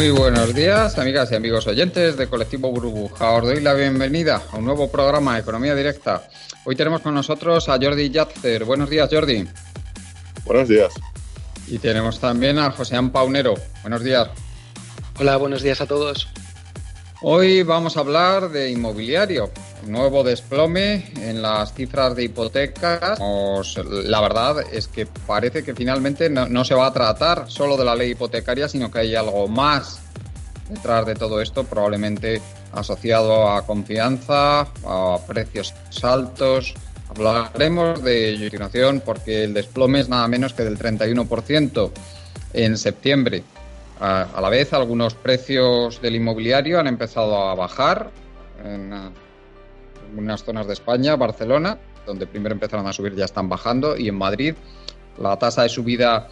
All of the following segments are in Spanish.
Muy buenos días, amigas y amigos oyentes de Colectivo Burbuja. Os doy la bienvenida a un nuevo programa de Economía Directa. Hoy tenemos con nosotros a Jordi Yatzer. Buenos días, Jordi. Buenos días. Y tenemos también a José Paunero. Buenos días. Hola, buenos días a todos. Hoy vamos a hablar de inmobiliario, nuevo desplome en las cifras de hipotecas. La verdad es que parece que finalmente no, se va a tratar solo de la ley hipotecaria, sino que hay algo más detrás de todo esto, probablemente asociado a confianza, a precios altos. Hablaremos de continuación porque el desplome es nada menos que del 31% en septiembre. A, la vez, algunos precios del inmobiliario han empezado a bajar en algunas zonas de España, Barcelona, donde primero empezaron a subir, ya están bajando, y en Madrid la tasa de subida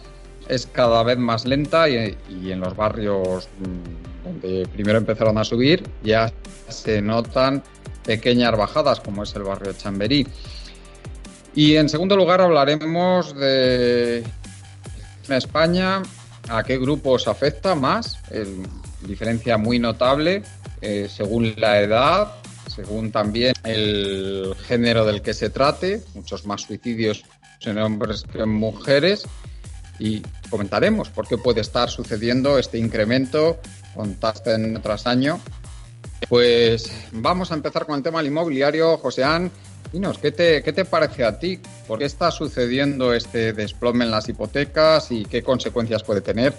es cada vez más lenta y, en los barrios mm, donde primero empezaron a subir ya se notan pequeñas bajadas, como es el barrio Chamberí. Y en segundo lugar hablaremos de España ¿A qué grupos afecta más? diferencia muy notable eh, según la edad, según también el género del que se trate, muchos más suicidios en hombres que en mujeres. Y comentaremos por qué puede estar sucediendo este incremento con año tras año. Pues vamos a empezar con el tema del inmobiliario. Joséán, Dinos, ¿qué te, ¿qué te parece a ti? ¿Por qué está sucediendo este desplome en las hipotecas y qué consecuencias puede tener?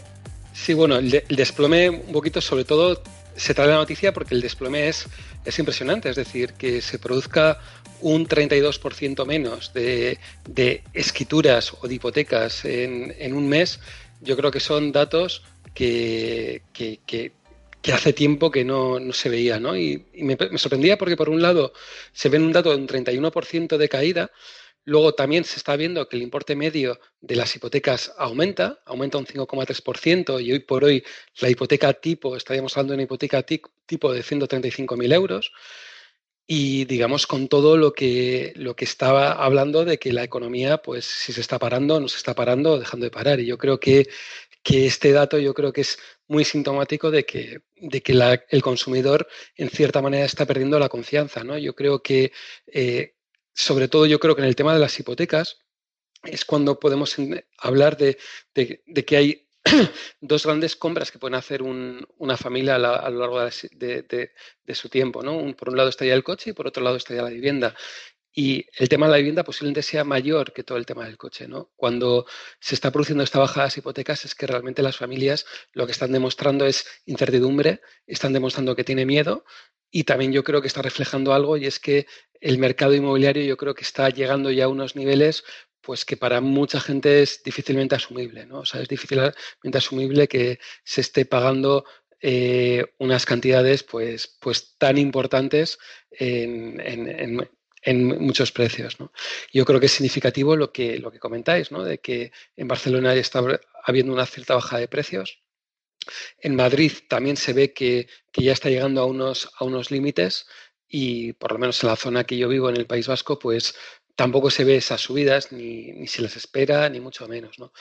Sí, bueno, el, desplome un poquito sobre todo se trae la noticia porque el desplome es, es impresionante, es decir, que se produzca un 32% menos de, de, escrituras o de hipotecas en, en, un mes, yo creo que son datos que, que, que hace tiempo que no, se veía, ¿no? Y, me, sorprendía porque por un lado se ve un dato de un 31% de caída, luego también se está viendo que el importe medio de las hipotecas aumenta, aumenta un 5,3% y hoy por hoy la hipoteca tipo, estaríamos hablando de una hipoteca tipo de 135.000 euros y digamos con todo lo que, lo que estaba hablando de que la economía, pues si se está parando, no se está parando, dejando de parar. Y yo creo que que este dato yo creo que es muy sintomático de que, de que el consumidor en cierta manera está perdiendo la confianza. ¿no? Yo creo que, eh, sobre todo yo creo que en el tema de las hipotecas, es cuando podemos hablar de, que hay dos grandes compras que pueden hacer una familia a, lo largo de, su tiempo. ¿no? por un lado estaría el coche y por otro lado estaría la vivienda. Y el tema de la vivienda posiblemente sea mayor que todo el tema del coche. ¿no? Cuando se está produciendo esta baja de las hipotecas es que realmente las familias lo que están demostrando es incertidumbre, están demostrando que tiene miedo y también yo creo que está reflejando algo y es que el mercado inmobiliario yo creo que está llegando ya a unos niveles pues que para mucha gente es difícilmente asumible, ¿no? O sea, es difícilmente asumible que se esté pagando eh, unas cantidades pues, pues tan importantes en muchos precios. ¿no? Yo creo que es significativo lo que, lo que comentáis, ¿no? de que en Barcelona está habiendo una cierta baja de precios. En Madrid también se ve que, ya está llegando a unos, a unos límites y por lo menos en la zona que yo vivo, en el País Vasco, pues tampoco se ve esas subidas, ni, ni se las espera, ni mucho menos. ¿no?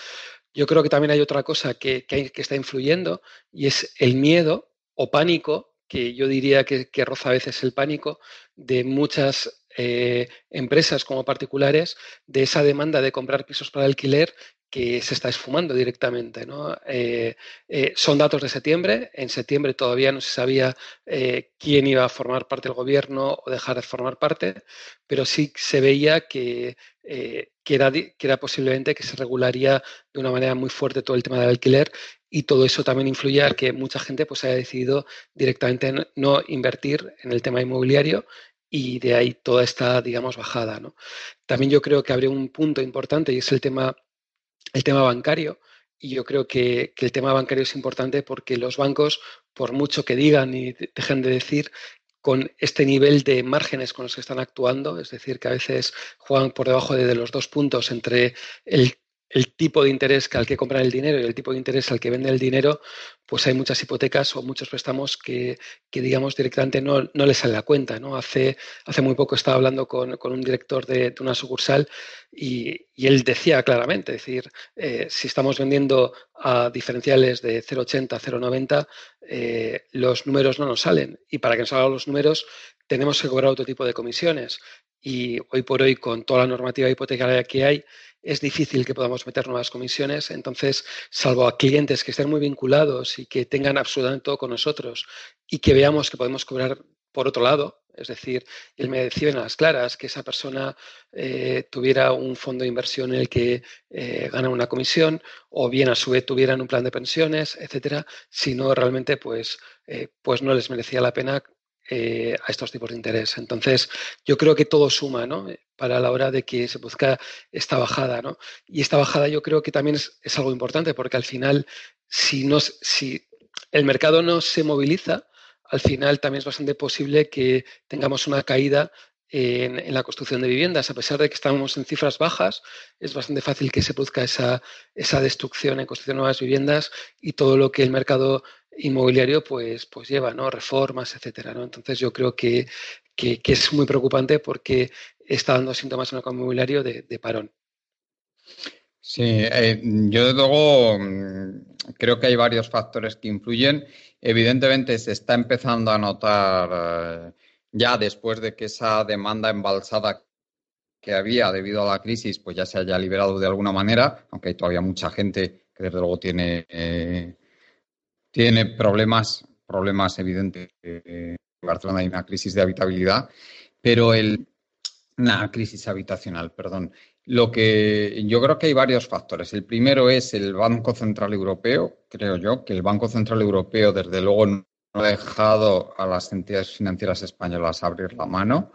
Yo creo que también hay otra cosa que, que, que está influyendo y es el miedo o pánico que yo diría que, que, roza a veces el pánico de muchas eh, empresas como particulares de esa demanda de comprar pisos para alquiler que se está esfumando directamente. ¿no? Eh, eh, son datos de septiembre. En septiembre todavía no se sabía quién iba a formar parte del gobierno o dejar de formar parte, pero sí se veía que, que, era, que era posiblemente que se regularía de una manera muy fuerte todo el tema del alquiler y todo eso también influye a que mucha gente pues haya decidido directamente no invertir en el tema inmobiliario y de ahí toda esta, digamos, bajada. ¿no? También yo creo que habría un punto importante y es el tema, el tema bancario. Y yo creo que, el tema bancario es importante porque los bancos, por mucho que digan y dejen de decir, con este nivel de márgenes con los que están actuando, es decir, que a veces juegan por debajo de, los dos puntos entre el el tipo de interés al que compran el dinero y el tipo de interés al que vende el dinero, pues hay muchas hipotecas o muchos préstamos que, digamos, directamente no, no les sale la cuenta. ¿no? Hace, hace muy poco estaba hablando con, un director de, una sucursal y, él decía claramente, es decir, eh, si estamos vendiendo a diferenciales de 0,80, 0,90, eh, los números no nos salen. Y para que nos salgan los números, tenemos que cobrar otro tipo de comisiones. Y hoy por hoy, con toda la normativa hipotecaria que hay, es difícil que podamos meter nuevas comisiones. Entonces, salvo a clientes que estén muy vinculados y que tengan absolutamente todo con nosotros y que veamos que podemos cobrar por otro lado, es decir, él me decía en las claras que esa persona eh, tuviera un fondo de inversión en el que eh, gana una comisión o bien a su vez tuvieran un plan de pensiones, etcétera, si no realmente pues, eh, pues no les merecía la pena eh, a estos tipos de interés. Entonces, yo creo que todo suma, ¿no? Para la hora de que se busca esta bajada, ¿no? Y esta bajada yo creo que también es, algo importante porque al final, si, no, si el mercado no se moviliza, al final también es bastante posible que tengamos una caída en, la construcción de viviendas. A pesar de que estamos en cifras bajas, es bastante fácil que se produzca esa, esa destrucción en construcción de nuevas viviendas y todo lo que el mercado inmobiliario pues, pues lleva, ¿no? Reformas, etcétera, ¿no? Entonces yo creo que, es muy preocupante porque está dando síntomas en el inmobiliario de, parón. Sí, eh, yo desde luego mm, creo que hay varios factores que influyen. Evidentemente se está empezando a notar eh, ya después de que esa demanda embalsada que había debido a la crisis, pues ya se haya liberado de alguna manera, aunque hay todavía mucha gente que desde luego tiene eh, tiene problemas, problemas evidentes. En Barcelona hay una crisis de habitabilidad, pero el, una crisis habitacional, perdón. Lo que yo creo que hay varios factores. El primero es el Banco Central Europeo, creo yo, que el Banco Central Europeo desde luego no ha dejado a las entidades financieras españolas abrir la mano.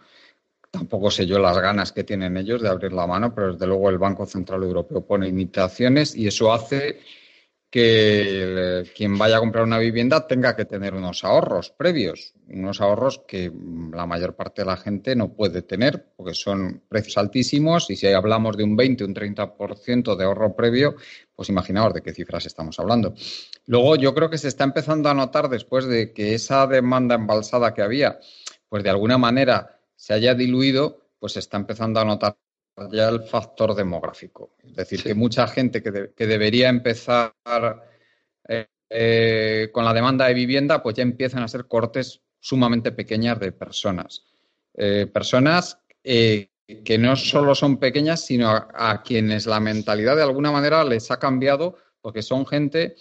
Tampoco sé yo las ganas que tienen ellos de abrir la mano, pero desde luego el Banco Central Europeo pone limitaciones y eso hace que quien vaya a comprar una vivienda tenga que tener unos ahorros previos, unos ahorros que la mayor parte de la gente no puede tener porque son precios altísimos y si hablamos de un 20, un 30% de ahorro previo, pues imaginaos de qué cifras estamos hablando. Luego yo creo que se está empezando a notar después de que esa demanda embalsada que había, pues de alguna manera se haya diluido, pues se está empezando a notar ya el factor demográfico. Es decir, que mucha gente que, debería empezar eh, eh, con la demanda de vivienda, pues ya empiezan a ser cortes sumamente pequeñas de personas. Eh, personas que no solo son pequeñas, sino a, quienes la mentalidad de alguna manera les ha cambiado, porque son gente,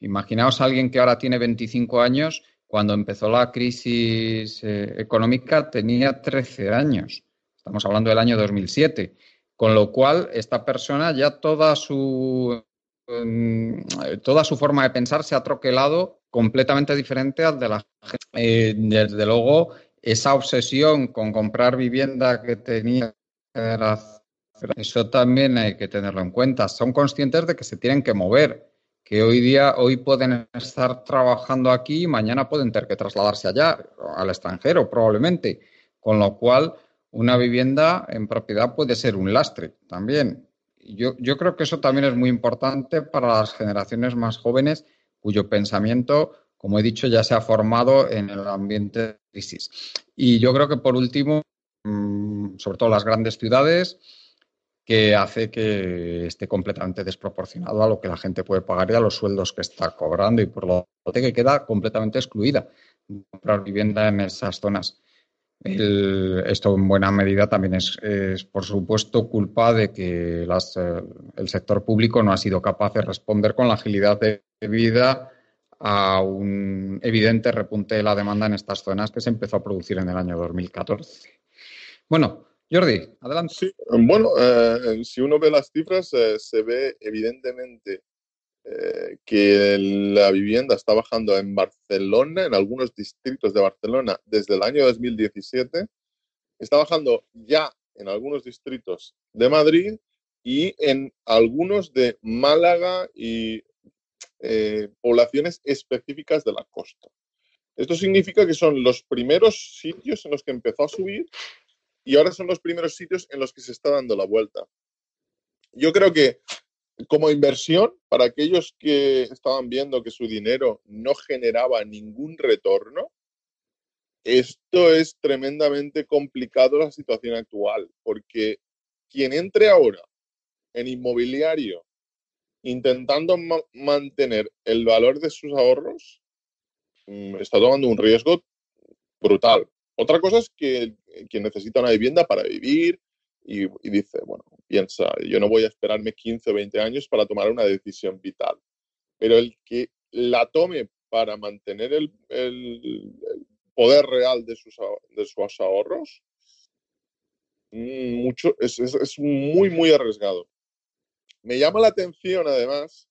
imaginaos a alguien que ahora tiene 25 años, cuando empezó la crisis económica tenía 13 años. Estamos hablando del año 2007. Con lo cual, esta persona ya toda su, mm, toda su forma de pensar se ha troquelado completamente diferente al de la gente. Eh, desde luego, esa obsesión con comprar vivienda que tenía eso también hay que tenerlo en cuenta. Son conscientes de que se tienen que mover, que hoy día, hoy pueden estar trabajando aquí y mañana pueden tener que trasladarse allá, al extranjero probablemente. Con lo cual, una vivienda en propiedad puede ser un lastre también. Yo, yo creo que eso también es muy importante para las generaciones más jóvenes cuyo pensamiento, como he dicho, ya se ha formado en el ambiente de crisis. Y yo creo que por último, mm, sobre todo las grandes ciudades, que hace que esté completamente desproporcionado a lo que la gente puede pagar y a los sueldos que está cobrando y por lo tanto que queda completamente excluida comprar vivienda en esas zonas. Esto en buena medida también es, por supuesto, culpa de que eh, el sector público no ha sido capaz de responder con la agilidad de vida a un evidente repunte de la demanda en estas zonas que se empezó a producir en el año 2014. Bueno, Jordi, adelante. Sí, bueno, eh, si uno ve las cifras, eh, se ve evidentemente eh, que la vivienda está bajando en Barcelona, en algunos distritos de Barcelona, desde el año 2017. Está bajando ya en algunos distritos de Madrid y en algunos de Málaga y eh, poblaciones específicas de la costa. Esto significa que son los primeros sitios en los que empezó a subir y ahora son los primeros sitios en los que se está dando la vuelta. Yo creo que como inversión, para aquellos que estaban viendo que su dinero no generaba ningún retorno, esto es tremendamente complicado la situación actual, porque quien entre ahora en inmobiliario intentando mantener el valor de sus ahorros, mm, está tomando un riesgo brutal. Otra cosa es que quien necesita una vivienda para vivir y, dice, bueno, piensa, yo no voy a esperarme 15 o 20 años para tomar una decisión vital. Pero el que la tome para mantener el, poder real de sus, de sus ahorros, mm, mucho, es, es muy, muy arriesgado. Me llama la atención, además,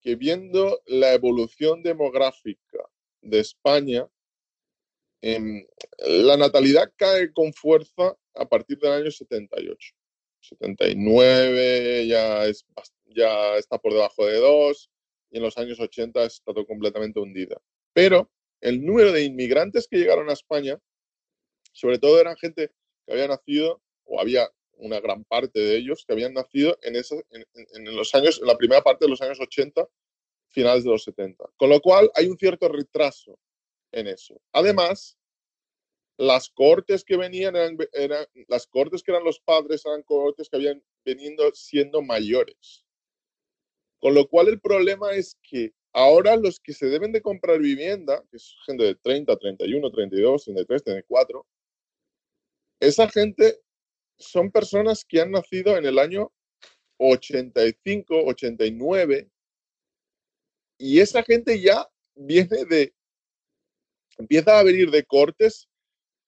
que viendo la evolución demográfica de España, em, la natalidad cae con fuerza a partir del año 78. 79 ya, es, ya está por debajo de 2 y en los años 80 está todo completamente hundida. Pero el número de inmigrantes que llegaron a España, sobre todo eran gente que había nacido o había una gran parte de ellos que habían nacido en, en, los años, en la primera parte de los años 80, finales de los 70. Con lo cual hay un cierto retraso en eso. Además, las cortes que venían eran, las cortes que eran los padres eran cortes que habían venido siendo mayores. Con lo cual el problema es que ahora los que se deben de comprar vivienda, que es gente de 30, 31, 32, 33, 34, esa gente son personas que han nacido en el año 85, 89, y esa gente ya viene de, empieza a venir de cortes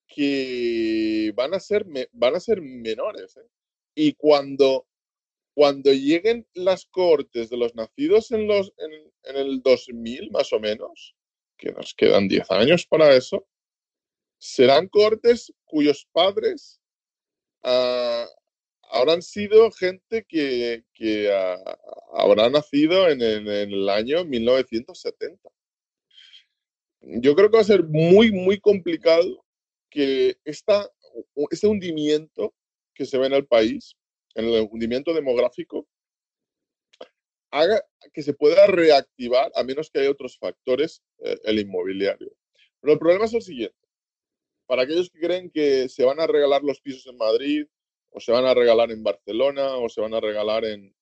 que van a ser, van a ser menores. ¿eh? Y cuando, cuando lleguen las cortes de los nacidos en, los, en, en el 2000, más o menos, que nos quedan 10 años para eso, serán cortes cuyos padres uh, habrán sido gente que, uh, habrá nacido en, en, en, el año 1970. Yo creo que va a ser muy, muy complicado que este hundimiento que se ve en el país, en el hundimiento demográfico, haga que se pueda reactivar, a menos que haya otros factores, eh, el inmobiliario. Pero el problema es el siguiente para aquellos que creen que se van a regalar los pisos en Madrid, o se van a regalar en Barcelona, o se van a regalar en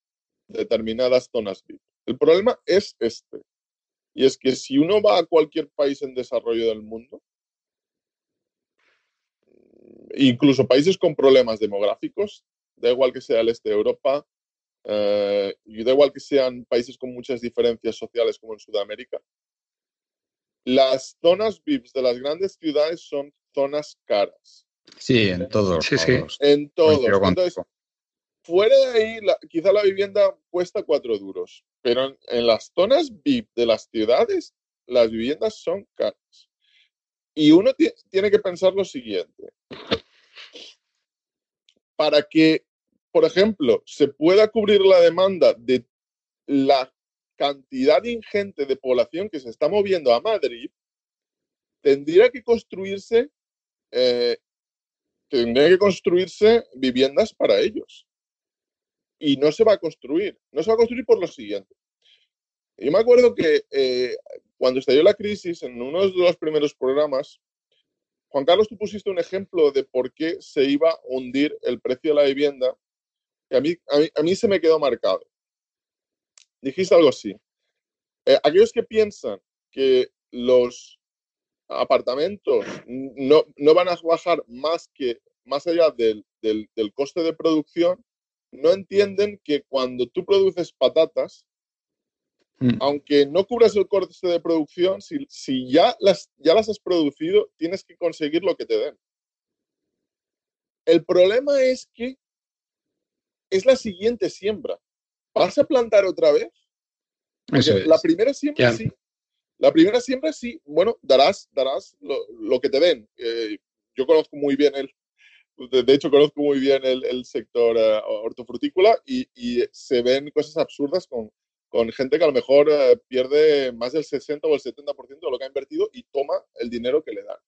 determinadas zonas El problema es este. Y es que si uno va a cualquier país en desarrollo del mundo, incluso países con problemas demográficos, da igual que sea el este de Europa, eh, y da igual que sean países con muchas diferencias sociales como en Sudamérica, las zonas VIPs de las grandes ciudades son zonas caras. Sí, en todos. Sí, sí. En todos. Entonces, fuera de ahí, quizá la vivienda cuesta cuatro duros, pero en, las zonas VIP de las ciudades, las viviendas son caras. Y uno tiene que pensar lo siguiente. Para que, por ejemplo, se pueda cubrir la demanda de la cantidad ingente de población que se está moviendo a Madrid, tendría que construirse, eh, tendría que construirse viviendas para ellos. Y no se va a construir. No se va a construir por lo siguiente. Yo me acuerdo que eh, cuando estalló la crisis, en uno de los primeros programas, Juan Carlos, tú pusiste un ejemplo de por qué se iba a hundir el precio de la vivienda, que a mí, a mí se me quedó marcado dijiste algo así. Eh, aquellos que piensan que los apartamentos no, no, van a bajar más que más allá del, del, coste de producción, no entienden que cuando tú produces patatas, mm. aunque no cubras el coste de producción, si, si, ya, las, ya las has producido, tienes que conseguir lo que te den. El problema es que es la siguiente siembra. ¿Vas a plantar otra vez? La primera siembra sí. La primera siembra sí, bueno, darás, darás lo, que te den. Eh, yo conozco muy bien el, de hecho conozco muy bien el, sector uh, hortofrutícola y, se ven cosas absurdas con, con gente que a lo mejor uh, pierde más del 60 o el 70% de lo que ha invertido y toma el dinero que le dan.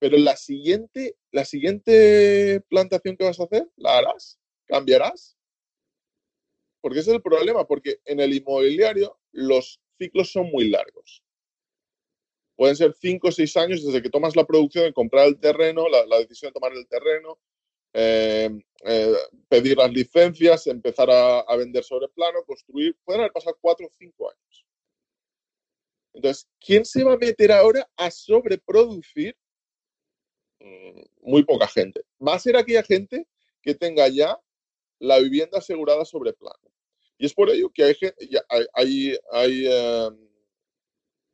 Pero la siguiente, la siguiente plantación que vas a hacer, ¿la harás? ¿Cambiarás? porque ese es el problema, porque en el inmobiliario los ciclos son muy largos. Pueden ser cinco o seis años desde que tomas la producción de comprar el terreno, la, decisión de tomar el terreno, eh, eh, pedir las licencias, empezar a, vender sobre plano, construir. Pueden haber pasado cuatro o cinco años. Entonces, ¿quién se va a meter ahora a sobreproducir? Mm, muy poca gente. Va a ser aquella gente que tenga ya la vivienda asegurada sobre plano. Y es por ello que hay, em,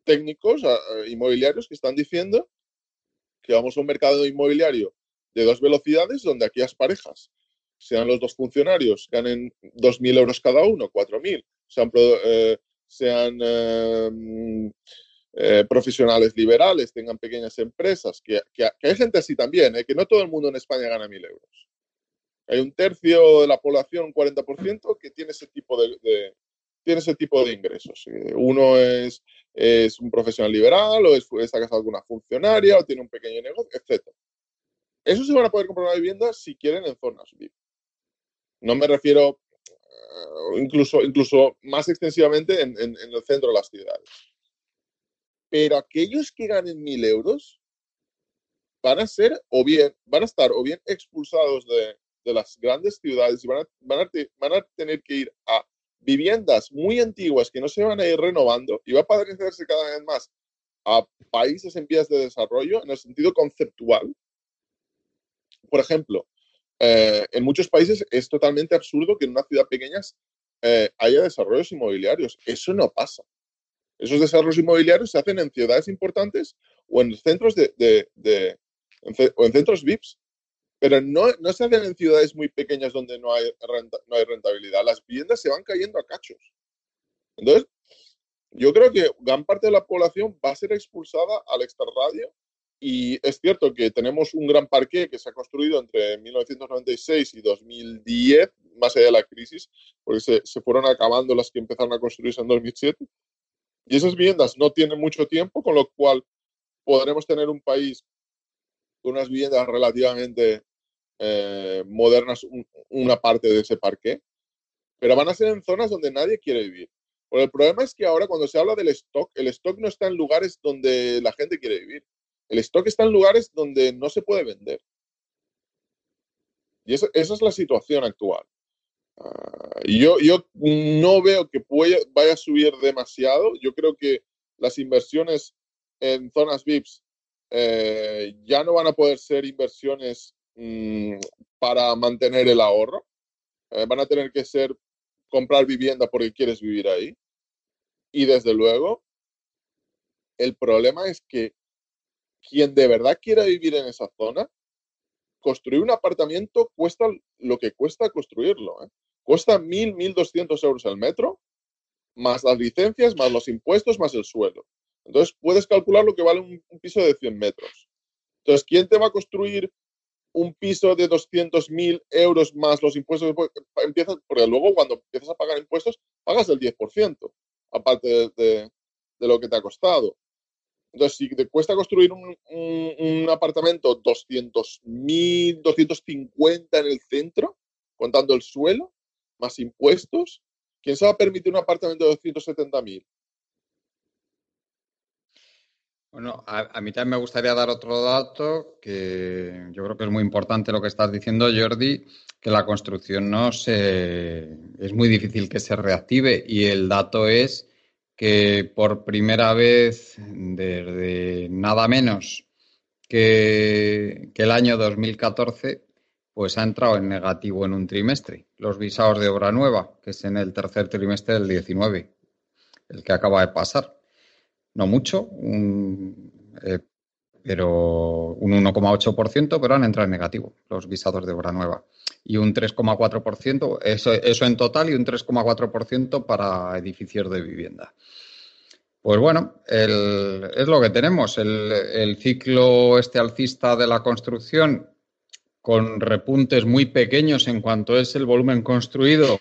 técnicos inmobiliarios que están diciendo que vamos a un mercado inmobiliario de dos velocidades donde aquellas parejas, sean los dos funcionarios, ganen 2.000 euros cada uno, 4.000, sean, eh, sean em, eh, profesionales liberales, tengan pequeñas empresas, que, hay gente así también, eh, que no todo el mundo en España gana 1.000 euros. Hay un tercio de la población, un 40%, que tiene ese tipo de, tiene ese tipo de ingresos. Eh, uno es, es un profesional liberal, o es, está casado con una funcionaria, o tiene un pequeño negocio, etc. Eso se van a poder comprar una vivienda si quieren en zonas VIP. No me refiero eh, incluso, incluso más extensivamente en, el centro de las ciudades. Pero aquellos que ganen mil euros van a ser o bien, van a estar o bien expulsados de, las grandes ciudades y van a, van, a, tener que ir a viviendas muy antiguas que no se van a ir renovando y va a parecerse cada vez más a países en vías de desarrollo en el sentido conceptual. Por ejemplo, eh, en muchos países es totalmente absurdo que en una ciudad pequeña eh, haya desarrollos inmobiliarios. Eso no pasa. Esos desarrollos inmobiliarios se hacen en ciudades importantes o en centros de, o en centros VIPs pero no, no se hacen en ciudades muy pequeñas donde no hay, no hay rentabilidad. Las viviendas se van cayendo a cachos. Entonces, yo creo que gran parte de la población va a ser expulsada al extrarradio y es cierto que tenemos un gran parque que se ha construido entre 1996 y 2010, más allá de la crisis, porque se, se, fueron acabando las que empezaron a construirse en 2007. Y esas viviendas no tienen mucho tiempo, con lo cual podremos tener un país con unas viviendas relativamente eh, modernas una parte de ese parque, pero van a ser en zonas donde nadie quiere vivir. Pero el problema es que ahora cuando se habla del stock, el stock no está en lugares donde la gente quiere vivir. El stock está en lugares donde no se puede vender. Y esa es la situación actual. Ah, yo, yo no veo que vaya a subir demasiado. Yo creo que las inversiones en zonas VIPs eh, ya no van a poder ser inversiones Mm, para mantener el ahorro. Eh, van a tener que ser comprar vivienda porque quieres vivir ahí. Y desde luego, el problema es que quien de verdad quiera vivir en esa zona, construir un apartamento cuesta lo que cuesta construirlo. ¿eh? Cuesta 1.000, 1.200 euros al metro, más las licencias, más los impuestos, más el suelo. Entonces puedes calcular lo que vale un, piso de 100 metros. Entonces, ¿quién te va a construir un piso de 200.000 euros más los impuestos, empiezas, porque luego cuando empiezas a pagar impuestos, pagas el 10%, aparte de, lo que te ha costado. Entonces, si te cuesta construir un, un, apartamento 200.000, 250 en el centro, contando el suelo, más impuestos, ¿quién se va a permitir un apartamento de 270.000? Bueno, a, mí también me gustaría dar otro dato que yo creo que es muy importante lo que estás diciendo, Jordi, que la construcción no se es muy difícil que se reactive y el dato es que por primera vez desde nada menos que, el año 2014 pues ha entrado en negativo en un trimestre. Los visados de obra nueva, que es en el tercer trimestre del 19, el que acaba de pasar no mucho, un, eh, pero un 1,8%, pero han entrado en negativo los visados de obra nueva. Y un 3,4%, eso, eso en total, y un 3,4% para edificios de vivienda. Pues bueno, es lo que tenemos. El, el, ciclo este alcista de la construcción, con repuntes muy pequeños en cuanto es el volumen construido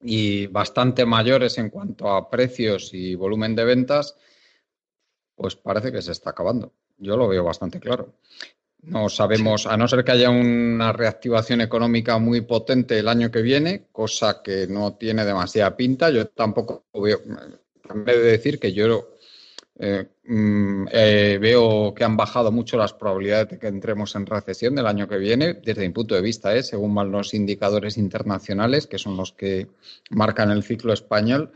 y bastante mayores en cuanto a precios y volumen de ventas, pues parece que se está acabando. Yo lo veo bastante claro. No sabemos, a no ser que haya una reactivación económica muy potente el año que viene, cosa que no tiene demasiada pinta. Yo tampoco veo, en vez de decir que yo eh, mm, eh, veo que han bajado mucho las probabilidades de que entremos en recesión del año que viene, desde mi punto de vista, ¿eh? según van los indicadores internacionales, que son los que marcan el ciclo español,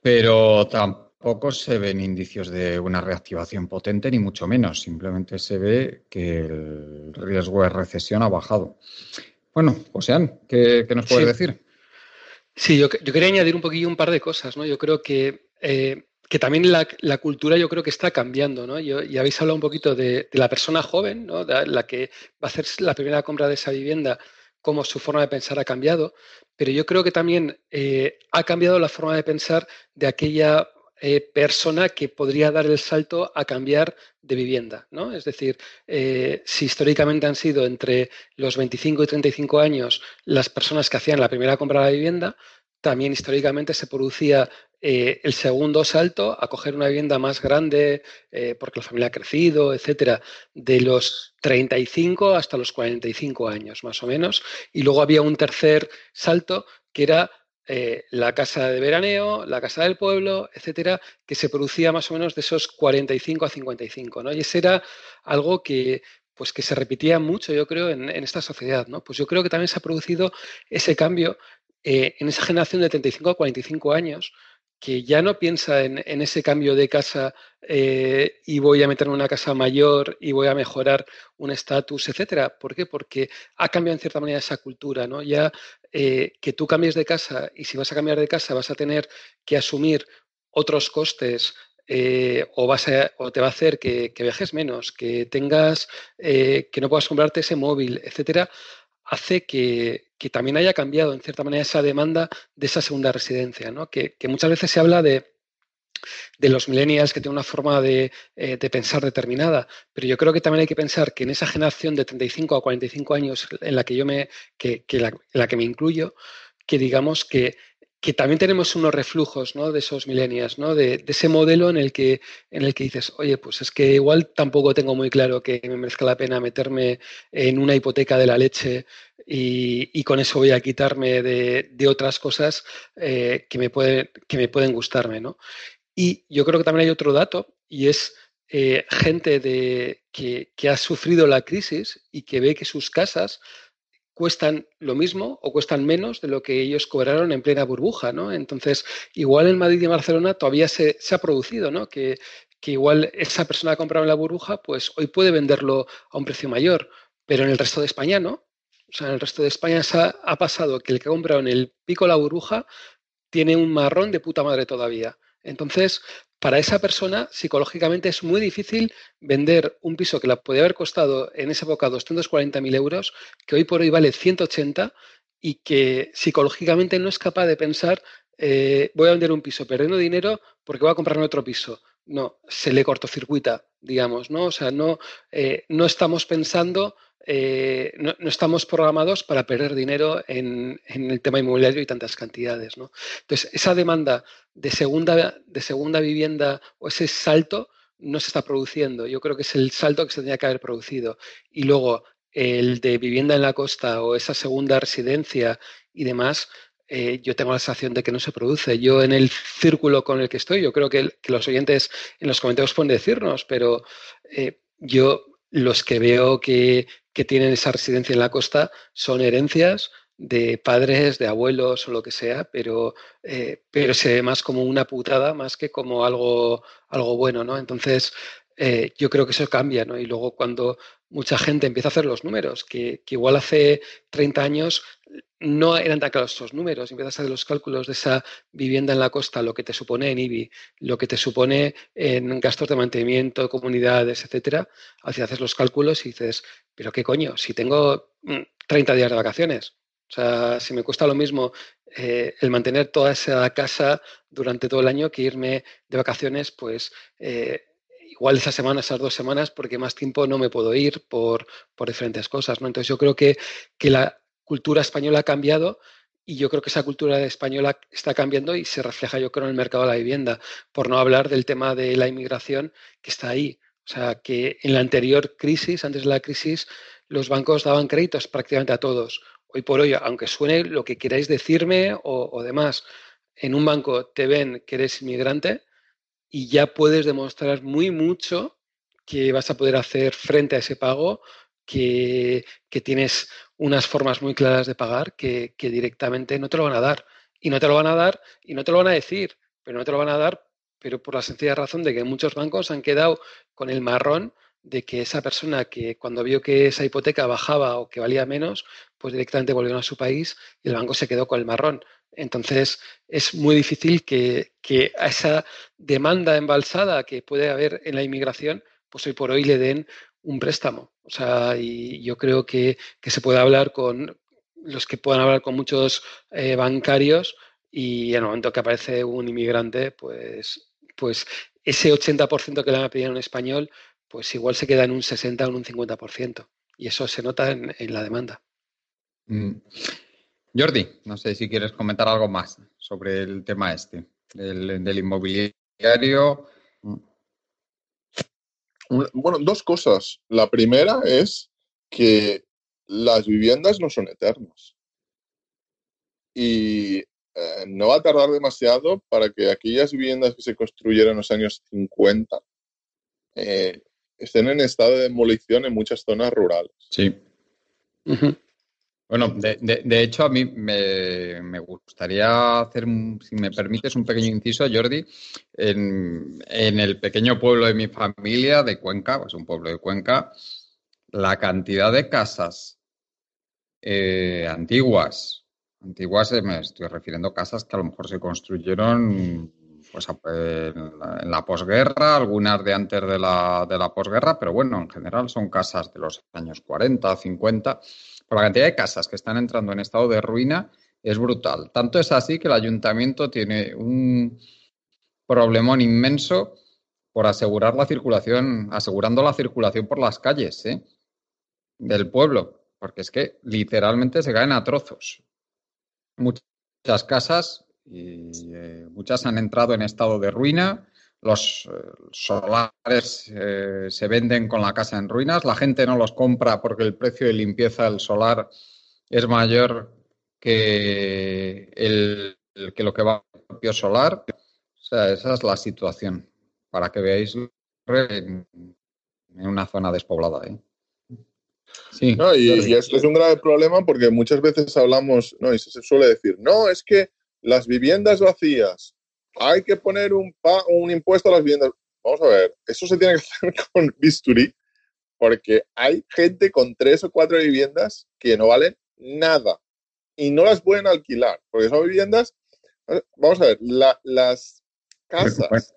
pero tampoco se ven indicios de una reactivación potente, ni mucho menos. Simplemente se ve que el riesgo de recesión ha bajado. Bueno, Osean, ¿qué, nos puedes decir? Sí, yo, quería añadir un poquillo un par de cosas, ¿no? Yo creo que que también la, cultura yo creo que está cambiando, ¿no? y habéis hablado un poquito de, la persona joven, ¿no? la que va a hacer la primera compra de esa vivienda, cómo su forma de pensar ha cambiado, pero yo creo que también eh, ha cambiado la forma de pensar de aquella eh, persona que podría dar el salto a cambiar de vivienda, ¿no? Es decir, eh, si históricamente han sido entre los 25 y 35 años las personas que hacían la primera compra de la vivienda, también históricamente se producía eh, el segundo salto a coger una vivienda más grande, porque la familia ha crecido, etcétera, de los 35 hasta los 45 años, más o menos. Y luego había un tercer salto que era eh, la casa de veraneo, la casa del pueblo, etcétera, que se producía más o menos de esos 45 a 55. ¿no? Y ese era algo que, pues que se repetía mucho, yo creo, en, esta sociedad. ¿no? Pues yo creo que también se ha producido ese cambio en esa generación de 35 a 45 años, que ya no piensa en, ese cambio de casa eh, y voy a meterme en una casa mayor y voy a mejorar un estatus, etcétera. ¿Por qué? Porque ha cambiado en cierta manera esa cultura, ¿no? Ya eh, que tú cambies de casa y si vas a cambiar de casa vas a tener que asumir otros costes eh, o, vas o te va a hacer que, viajes menos, que tengas, que no puedas comprarte ese móvil, etcétera, hace que, también haya cambiado en cierta manera esa demanda de esa segunda residencia, ¿no? que, muchas veces se habla de, los millennials que tienen una forma de, eh, pensar determinada, pero yo creo que también hay que pensar que en esa generación de 35 a 45 años en la que yo me, que, en la que me incluyo, que digamos que que también tenemos unos reflujos ¿no? de esos millennials, ¿no? De, ese modelo en el, que, en el que dices, oye, pues es que igual tampoco tengo muy claro que me merezca la pena meterme en una hipoteca de la leche y, con eso voy a quitarme de, otras cosas eh, que, me pueden, que me pueden gustarme. ¿no? Y yo creo que también hay otro dato y es eh, gente que, que ha sufrido la crisis y que ve que sus casas cuestan lo mismo o cuestan menos de lo que ellos cobraron en plena burbuja, ¿no? Entonces, igual en Madrid y Barcelona todavía se, ha producido, ¿no? Que, igual esa persona que ha comprado en la burbuja, pues hoy puede venderlo a un precio mayor, pero en el resto de España no. O sea, en el resto de España ha pasado que el que ha comprado en el pico la burbuja tiene un marrón de puta madre todavía. Entonces, para esa persona psicológicamente es muy difícil vender un piso que le podía haber costado en esa época 240.000 euros, que hoy por hoy vale 180 y que psicológicamente no es capaz de pensar eh, voy a vender un piso perdiendo dinero porque voy a comprarme otro piso. No, se le cortocircuita, digamos, ¿no? O sea, no, eh, no estamos pensando eh, no, estamos programados para perder dinero en, el tema inmobiliario y tantas cantidades. Entonces, esa demanda de segunda, de segunda vivienda o ese salto no se está produciendo. Yo creo que es el salto que se tendría que haber producido. Y luego, el de vivienda en la costa o esa segunda residencia y demás, eh, yo tengo la sensación de que no se produce. Yo en el círculo con el que estoy, yo creo que, los oyentes en los comentarios pueden decirnos, pero eh, yo los que veo que, tienen esa residencia en la costa son herencias de padres, de abuelos o lo que sea, pero, eh, pero se ve más como una putada más que como algo, algo bueno, ¿no? Entonces, eh, yo creo que eso cambia, ¿no? Y luego cuando mucha gente empieza a hacer los números, que, igual hace 30 años no eran tan claros esos números, empiezas a hacer los cálculos de esa vivienda en la costa, lo que te supone en IBI, lo que te supone en gastos de mantenimiento, comunidades, etcétera, haces los cálculos y dices, pero qué coño, si tengo 30 mm, días de vacaciones, o sea, si me cuesta lo mismo eh, el mantener toda esa casa durante todo el año que irme de vacaciones, pues eh, igual esas semanas, esas dos semanas, porque más tiempo no me puedo ir por, diferentes cosas. ¿no? Entonces yo creo que, que la cultura española ha cambiado y yo creo que esa cultura española está cambiando y se refleja, yo creo, en el mercado de la vivienda, por no hablar del tema de la inmigración que está ahí. O sea, que en la anterior crisis, antes de la crisis, los bancos daban créditos prácticamente a todos. Hoy por hoy, aunque suene lo que queráis decirme o, demás, en un banco te ven que eres inmigrante y ya puedes demostrar muy mucho que vas a poder hacer frente a ese pago, que, tienes unas formas muy claras de pagar que, que directamente no te lo van a dar. Y no te lo van a dar y no te lo van a decir, pero no te lo van a dar pero por la sencilla razón de que muchos bancos han quedado con el marrón de que esa persona que cuando vio que esa hipoteca bajaba o que valía menos, pues directamente volvieron a su país y el banco se quedó con el marrón. Entonces es muy difícil que, a esa demanda embalsada que puede haber en la inmigración, pues hoy por hoy le den un préstamo. O sea, y yo creo que, se puede hablar con los que puedan hablar con muchos eh, bancarios y en el momento que aparece un inmigrante, pues pues ese 80% que le han pedido en español, pues igual se queda en un 60 o en un 50%. Y eso se nota en, la demanda. Mm. Jordi, no sé si quieres comentar algo más sobre el tema este, del, inmobiliario. Bueno, dos cosas. La primera es que las viviendas no son eternas. Y eh, no va a tardar demasiado para que aquellas viviendas que se construyeron en los años 50 eh, estén en estado de demolición en muchas zonas rurales. Sí. Bueno, de, hecho, a mí me, gustaría hacer, si me permites, un pequeño inciso, Jordi. En, el pequeño pueblo de mi familia, de Cuenca, pues un pueblo de Cuenca, la cantidad de casas eh, antiguas Antiguas me estoy refiriendo a casas que a lo mejor se construyeron pues, en la, posguerra, algunas de antes de la, de la posguerra, pero bueno, en general son casas de los años 40, 50. La cantidad de casas que están entrando en estado de ruina es brutal. Tanto es así que el ayuntamiento tiene un problemón inmenso por asegurar la circulación, asegurando la circulación por las calles ¿eh? del pueblo, porque es que literalmente se caen a trozos muchas casas y eh, muchas han entrado en estado de ruina. Los eh, solares eh, se venden con la casa en ruinas. La gente no los compra porque el precio de limpieza del solar es mayor que, el, que lo que va el propio solar. O sea, esa es la situación para que veáis en, una zona despoblada. ¿eh? Sí, y, esto es un grave problema porque muchas veces hablamos, ¿no? y se suele decir, no, es que las viviendas vacías, hay que poner un, un impuesto a las viviendas. Vamos a ver, eso se tiene que hacer con bisturí, porque hay gente con tres o cuatro viviendas que no valen nada y no las pueden alquilar, porque son viviendas, vamos a ver, las casas.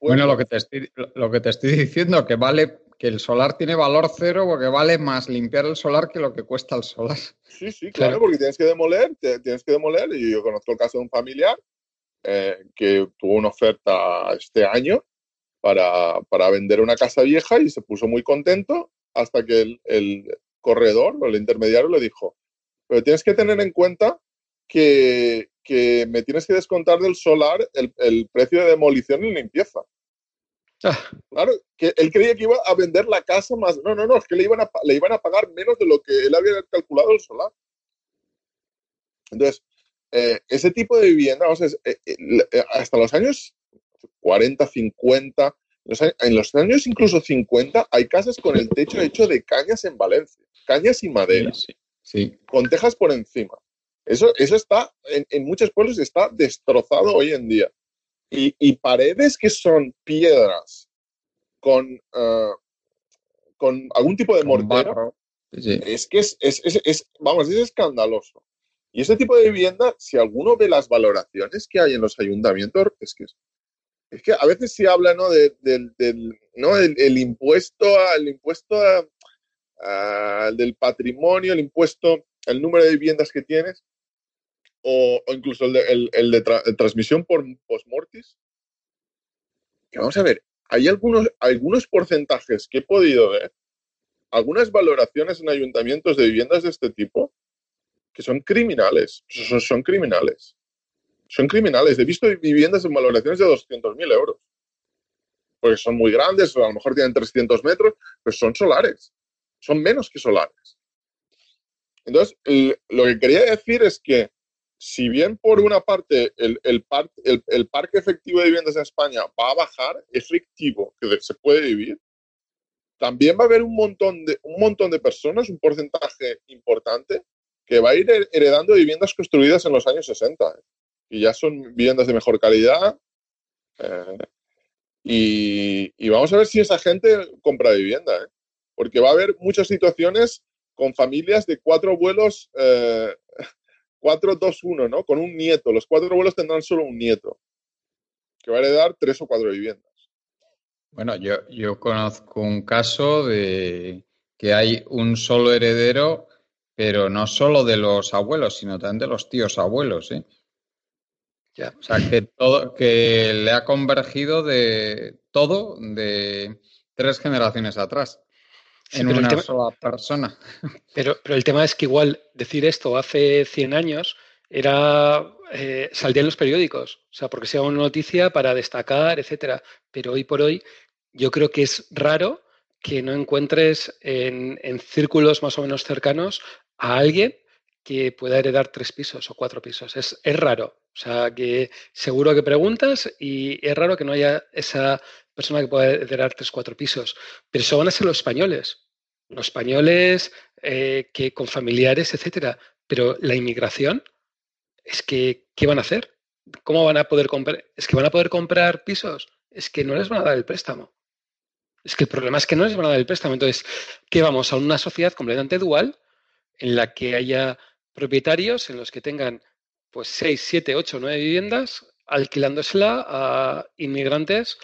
Bueno, lo que, te estoy, lo que te estoy diciendo, que vale que el solar tiene valor cero porque vale más limpiar el solar que lo que cuesta el solar. Sí, sí, claro, porque tienes que demoler, tienes que demoler. Y yo conozco el caso de un familiar eh, que tuvo una oferta este año para, vender una casa vieja y se puso muy contento hasta que el, corredor o el intermediario le dijo, pero tienes que tener en cuenta que, me tienes que descontar del solar el, el precio de demolición y limpieza. Ah. Claro, que él creía que iba a vender la casa más. No, no, no, es que le iban a, le iban a pagar menos de lo que él había calculado el solar. Entonces, eh, ese tipo de vivienda, eh, eh, hasta los años 40, 50, en los años incluso 50, hay casas con el techo hecho de cañas en Valencia, cañas y madera, sí, con tejas por encima. Eso, eso está, en, en muchos pueblos está destrozado hoy en día y, paredes que son piedras con, ah, con algún tipo de mortero, es que es, es, es, vamos, es escandaloso. Y ese tipo de vivienda, si alguno ve las valoraciones que hay en los ayuntamientos, es que es que a veces se habla ¿no? del, ¿no? El, impuesto, el impuesto del patrimonio, el impuesto, el número de viviendas que tienes, o, incluso el de, transmisión por postmortis, que vamos a ver, hay algunos, algunos porcentajes que he podido ver, algunas valoraciones en ayuntamientos de viviendas de este tipo, que son criminales, son, son criminales. Son criminales. He visto viviendas en valoraciones de 200.000 euros. porque son muy grandes, a lo mejor tienen 300 metros, pero son solares, son menos que solares. Entonces, lo que quería decir es que si bien por una parte el, el, el, parque efectivo de viviendas en España va a bajar, efectivo, que se puede vivir, también va a haber un montón de, un montón de personas, un porcentaje importante, que va a ir heredando viviendas construidas en los años 60, ¿eh? y ya son viviendas de mejor calidad. Eh, y, vamos a ver si esa gente compra vivienda, ¿eh? porque va a haber muchas situaciones con familias de cuatro abuelos, eh, cuatro, dos, uno, ¿no? Con un nieto. Los cuatro abuelos tendrán solo un nieto, que va a heredar tres o cuatro viviendas. Bueno, yo, yo conozco un caso de que hay un solo heredero pero no solo de los abuelos, sino también de los tíos abuelos, ¿eh? Ya. O sea, que todo, que le ha convergido de todo de tres generaciones atrás. en una sola persona. Pero, pero el tema es que igual decir esto hace 100 años era eh, saldría en los periódicos, o sea, porque sea una noticia para destacar, etcétera. Pero hoy por hoy yo creo que es raro que no encuentres en, en, círculos más o menos cercanos a alguien que pueda heredar tres pisos o cuatro pisos. Es, es raro. O sea, que seguro que preguntas y es raro que no haya esa persona que pueda heredar tres cuatro pisos. Pero eso van a ser los españoles. Los españoles eh, que con familiares, etcétera. Pero la inmigración, es que, ¿qué van a hacer? ¿Cómo van a poder comprar? Es que van a poder comprar pisos. Es que no les van a dar el préstamo. Es que el problema es que no les van a dar el préstamo. Entonces, ¿qué vamos? A una sociedad completamente dual en la que haya propietarios en los que tengan pues 6, 7, 8, 9 viviendas alquilándosela a inmigrantes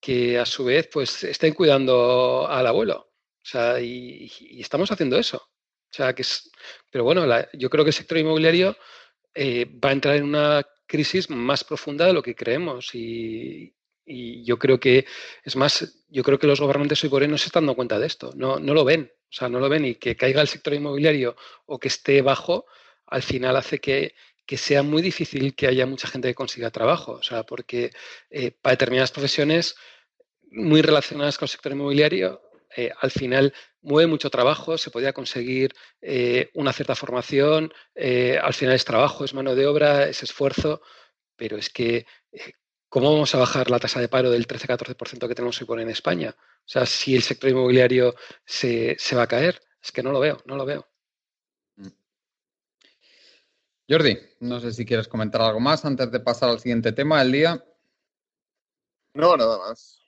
que a su vez pues estén cuidando al abuelo. O sea, y, estamos haciendo eso. O sea, que es, pero bueno, yo creo que el sector inmobiliario eh, va a entrar en una crisis más profunda de lo que creemos y, y yo creo que, es más, yo creo que los gobernantes hoy por hoy no se están dando cuenta de esto, no, no lo ven. O sea, no lo ven y que caiga el sector inmobiliario o que esté bajo, al final hace que, sea muy difícil que haya mucha gente que consiga trabajo. O sea, porque eh, para determinadas profesiones muy relacionadas con el sector inmobiliario, eh, al final mueve mucho trabajo, se podía conseguir eh, una cierta formación, al final es trabajo, es mano de obra, es esfuerzo, pero es que ¿cómo vamos a bajar la tasa de paro del 13-14% que tenemos hoy por en España? O sea, si el sector inmobiliario se, va a caer, es que no lo veo, no lo veo. Mm. Jordi, no sé si quieres comentar algo más antes de pasar al siguiente tema del día. No, nada más.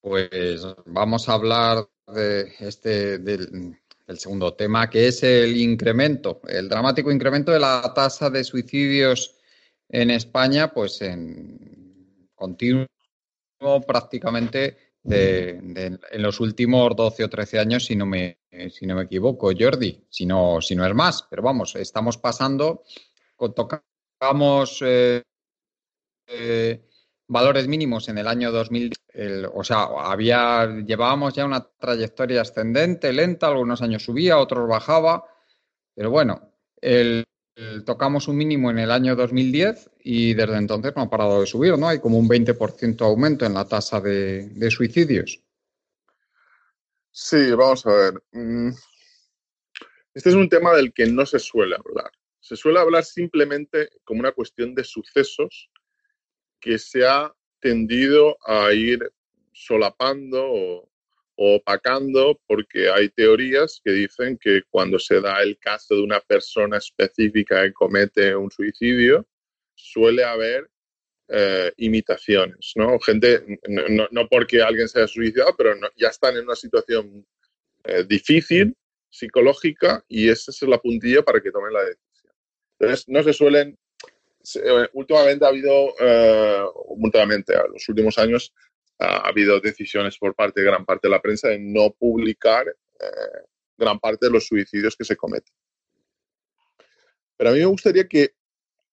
Pues vamos a hablar de este del, segundo tema, que es el incremento, el dramático incremento de la tasa de suicidios en España, pues en continuo prácticamente de, en los últimos 12 o 13 años, si no me, si no me equivoco, Jordi, si no, si no es más. Pero vamos, estamos pasando, tocamos eh, eh, valores mínimos en el año 2000, o sea, había, llevábamos ya una trayectoria ascendente, lenta, algunos años subía, otros bajaba, pero bueno, el, tocamos un mínimo en el año 2010 y desde entonces no ha parado de subir, ¿no? Hay como un 20% aumento en la tasa de, suicidios. Sí, vamos a ver. Mm, este es un tema del que no se suele hablar. Se suele hablar simplemente como una cuestión de sucesos que se ha tendido a ir solapando o, opacando porque hay teorías que dicen que cuando se da el caso de una persona específica que comete un suicidio, suele haber eh, imitaciones, ¿no? Gente, no, porque alguien se haya suicidado, pero ya están en una situación eh, difícil, psicológica, y esa es la puntilla para que tomen la decisión. Entonces, no se suelen... Eh, últimamente ha habido, últimamente, a los últimos años, ha habido decisiones por parte de gran parte de la prensa de no publicar eh, gran parte de los suicidios que se cometen. Pero a mí me gustaría que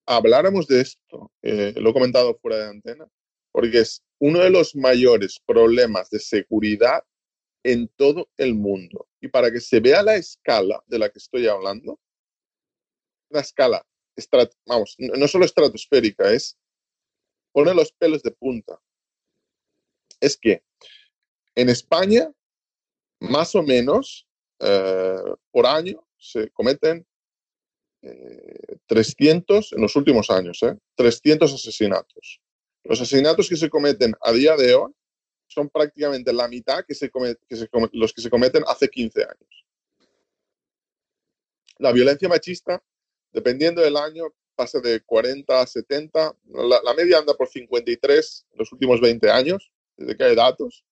habláramos de esto, eh, lo he comentado fuera de antena, porque es uno de los mayores problemas de seguridad en todo el mundo. Y para que se vea la escala de la que estoy hablando, una escala, vamos, no solo estratosférica, es pone los pelos de punta es que En España, más o menos, eh, por año se cometen 300, en los últimos años, 300 asesinatos. Los asesinatos que se cometen a día de hoy son prácticamente la mitad que, se los que se cometen hace 15 años. La violencia machista, dependiendo del año, pasa de 40 a 70. La, media anda por 53 en los últimos 20 años, desde que hay datos.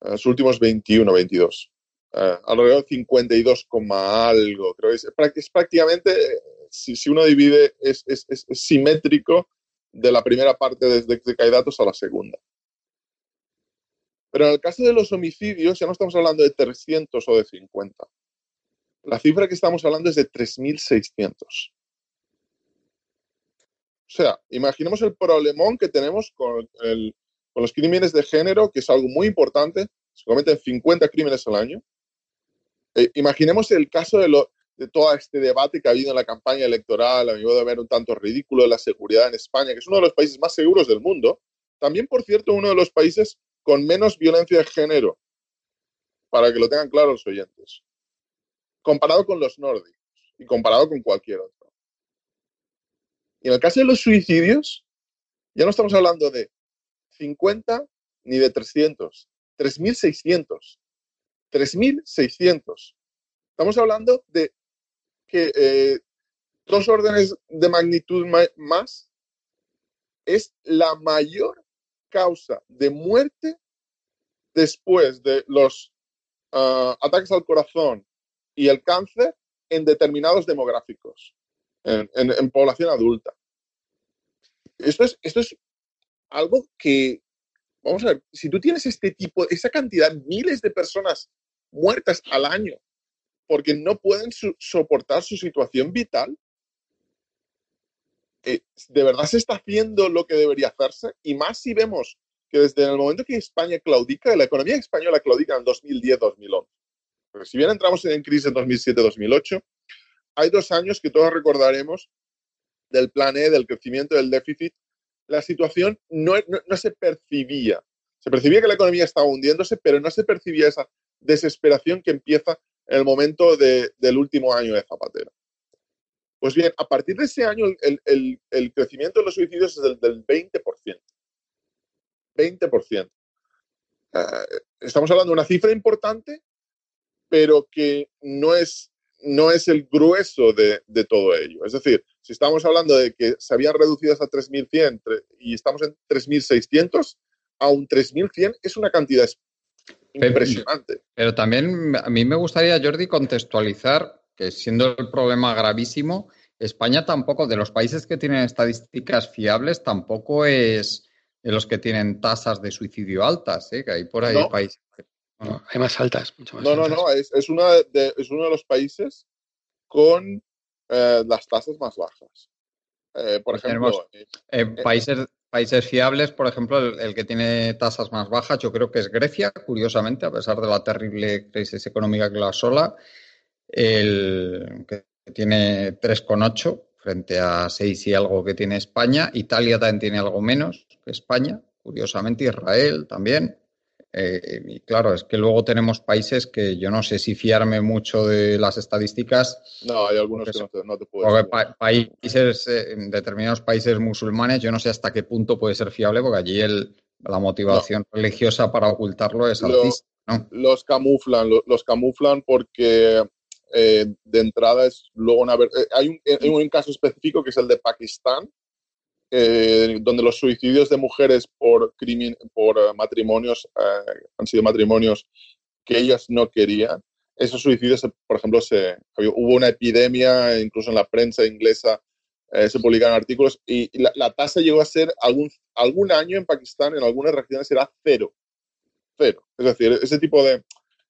En los últimos 21, 22. Uh, alrededor de 52, algo. Creo que es, es prácticamente, si, si, uno divide, es, es, es, simétrico de la primera parte desde que hay datos a la segunda. Pero en el caso de los homicidios, ya no estamos hablando de 300 o de 50. La cifra que estamos hablando es de 3.600. O sea, imaginemos el problemón que tenemos con, el, con, los crímenes de género, que es algo muy importante. Se cometen 50 crímenes al año. Eh, imaginemos el caso de, todo este debate que ha habido en la campaña electoral, a mi modo de ver un tanto ridículo, de la seguridad en España, que es uno de los países más seguros del mundo. También, por cierto, uno de los países con menos violencia de género, para que lo tengan claro los oyentes, comparado con los nórdicos y comparado con cualquier otro. Y en el caso de los suicidios, ya no estamos hablando de 50 ni de 300, 3.600. 3.600. Estamos hablando de que eh, dos órdenes de magnitud más es la mayor causa de muerte después de los ah, ataques al corazón y el cáncer en determinados demográficos, en, población adulta. Esto es, esto es algo que, vamos a ver, si tú tienes este tipo, esa cantidad, miles de personas muertas al año porque no pueden soportar su situación vital, eh, ¿de verdad se está haciendo lo que debería hacerse? Y más si vemos que desde el momento que España claudica, la economía española claudica en 2010-2011. Porque si bien entramos en crisis en 2007-2008, hay dos años que todos recordaremos del plan E, del crecimiento del déficit. La situación no, no se percibía. Se percibía que la economía estaba hundiéndose, pero no se percibía esa desesperación que empieza en el momento del último año de Zapatero. Pues bien, a partir de ese año el, crecimiento de los suicidios es del, del 20%. 20%. Eh, estamos hablando de una cifra importante, pero que no es, no es el grueso de, de, todo ello. Es decir, si estamos hablando de que se habían reducido hasta 3.100 y estamos en 3.600, aún 3.100 es una cantidad impresionante. Pero también a mí me gustaría, Jordi, contextualizar que siendo el problema gravísimo, España tampoco, de los países que tienen estadísticas fiables, tampoco es de los que tienen tasas de suicidio altas, ¿eh? que hay por ahí países. hay más altas, No, no, no, es, es, una de, es uno de los países con eh, las tasas más bajas. Eh, por ejemplo, países, Países fiables, por ejemplo, el, que tiene tasas más bajas, yo creo que es Grecia, curiosamente, a pesar de la terrible crisis económica que la asola, el que tiene 3,8 frente a 6 y algo que tiene España. Italia también tiene algo menos que España, curiosamente, Israel también. Eh, y claro, es que luego tenemos países que yo no sé si fiarme mucho de las estadísticas. No, hay algunos que no te, no Porque países, eh, en determinados países musulmanes, yo no sé hasta qué punto puede ser fiable, porque allí el, la motivación religiosa para ocultarlo es altísima. Los camuflan, los, camuflan porque eh, de entrada es luego una. hay, un, hay un caso específico que es el de Pakistán, eh, donde los suicidios de mujeres por, crimen, por eh, matrimonios eh, han sido matrimonios que ellas no querían. Esos suicidios, por ejemplo, se, hubo una epidemia, incluso en la prensa inglesa se publicaron artículos y, la, tasa llegó a ser algún, algún año en Pakistán, en algunas regiones era cero. Cero. Es decir, ese tipo de...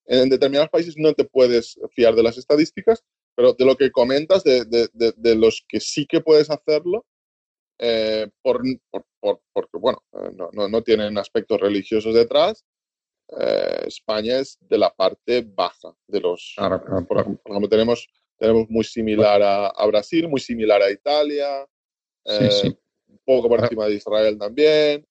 En determinados países no te puedes fiar de las estadísticas, pero de lo que comentas, de, de, de los que sí que puedes hacerlo, eh, por, por, porque, bueno, eh, no, no, tienen aspectos religiosos detrás. Eh, España es de la parte baja de los... Por, ejemplo, tenemos, tenemos muy similar a, Brasil, muy similar a Italia, un poco por encima de Israel también.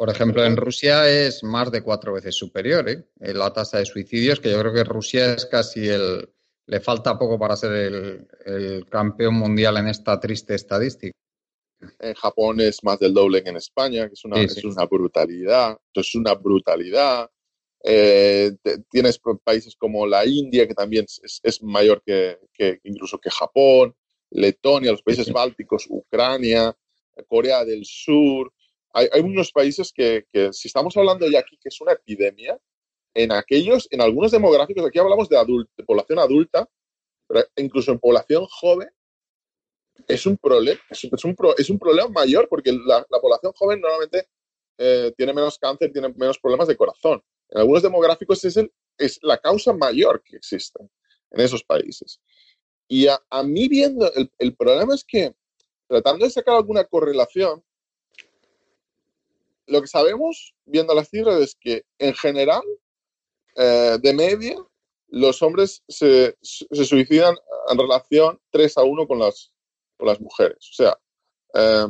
Por ejemplo, en Rusia es más de cuatro veces superior ¿eh? la tasa de suicidios, que yo creo que Rusia es casi el... Le falta poco para ser el, campeón mundial en esta triste estadística. En Japón es más del doble que en España, que es una, Es una brutalidad. Es una brutalidad. Eh, tienes países como la India, que también es, mayor que, incluso que Japón, Letonia, los países bálticos, Ucrania, Corea del Sur. Hay, hay unos países que, si estamos hablando ya aquí que es una epidemia, en aquellos, en algunos demográficos, aquí hablamos de, población adulta, pero incluso en población joven, es un problema, es es un problema mayor porque la, población joven normalmente eh, tiene menos cáncer, tiene menos problemas de corazón. En algunos demográficos es, el, es la causa mayor que existe en esos países. Y a, mí viendo, el, el, problema es que tratando de sacar alguna correlación, lo que sabemos viendo las cifras es que en general, eh, de media, los hombres se, se, suicidan en relación 3 a 1 con las, con las mujeres. O sea, eh,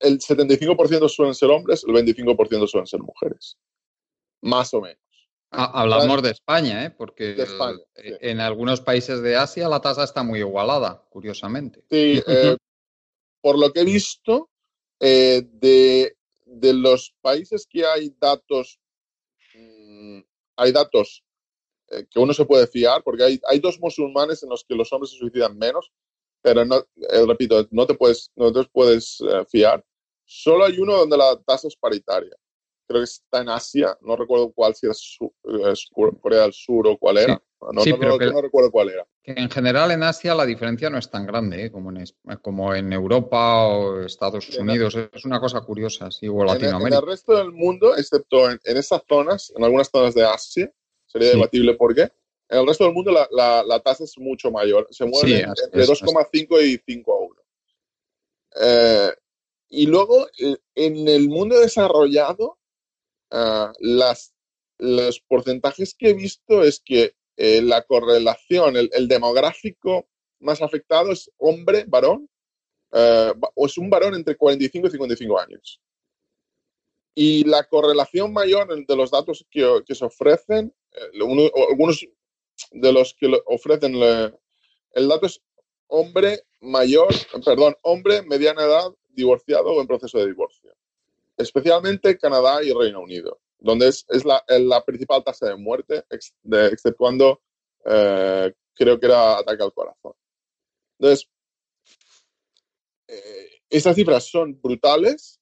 el 75% suelen ser hombres, el 25% suelen ser mujeres. Más o menos. Hablamos de España, ¿eh? porque en algunos países de Asia la tasa está muy igualada, curiosamente. Sí, eh, por lo que he visto, eh, de, los países que hay datos, mm, hay datos eh, que uno se puede fiar, porque hay, hay dos musulmanes en los que los hombres se suicidan menos, pero no, repito, no te puedes, no te puedes fiar. Solo hay uno donde la tasa es paritaria creo que está en Asia, no recuerdo cuál, si es, Corea del Sur o cuál era. No, recuerdo cuál era. en general en Asia la diferencia no es tan grande ¿eh? como, en, como en Europa o Estados Unidos. Es una cosa curiosa, sí, o Latinoamérica. En el, resto del mundo, excepto en, esas zonas, en algunas zonas de Asia, sería debatible por qué. En el resto del mundo la, la, tasa es mucho mayor. Se mueve entre 2,5 y 5 a 1. Eh, y luego, eh, en el mundo desarrollado, Ah, las, los porcentajes que he visto es que eh, la correlación, el, demográfico más afectado es hombre, varón, o es un varón entre 45 y 55 años. Y la correlación mayor de los datos que, que se ofrecen, eh, algunos de los que ofrecen el dato es hombre mayor, perdón, hombre, mediana edad, divorciado o en proceso de divorcio especialmente Canadá y Reino Unido, donde es, la, principal tasa de muerte, exceptuando, eh, creo que era ataque al corazón. Entonces, eh, estas cifras son brutales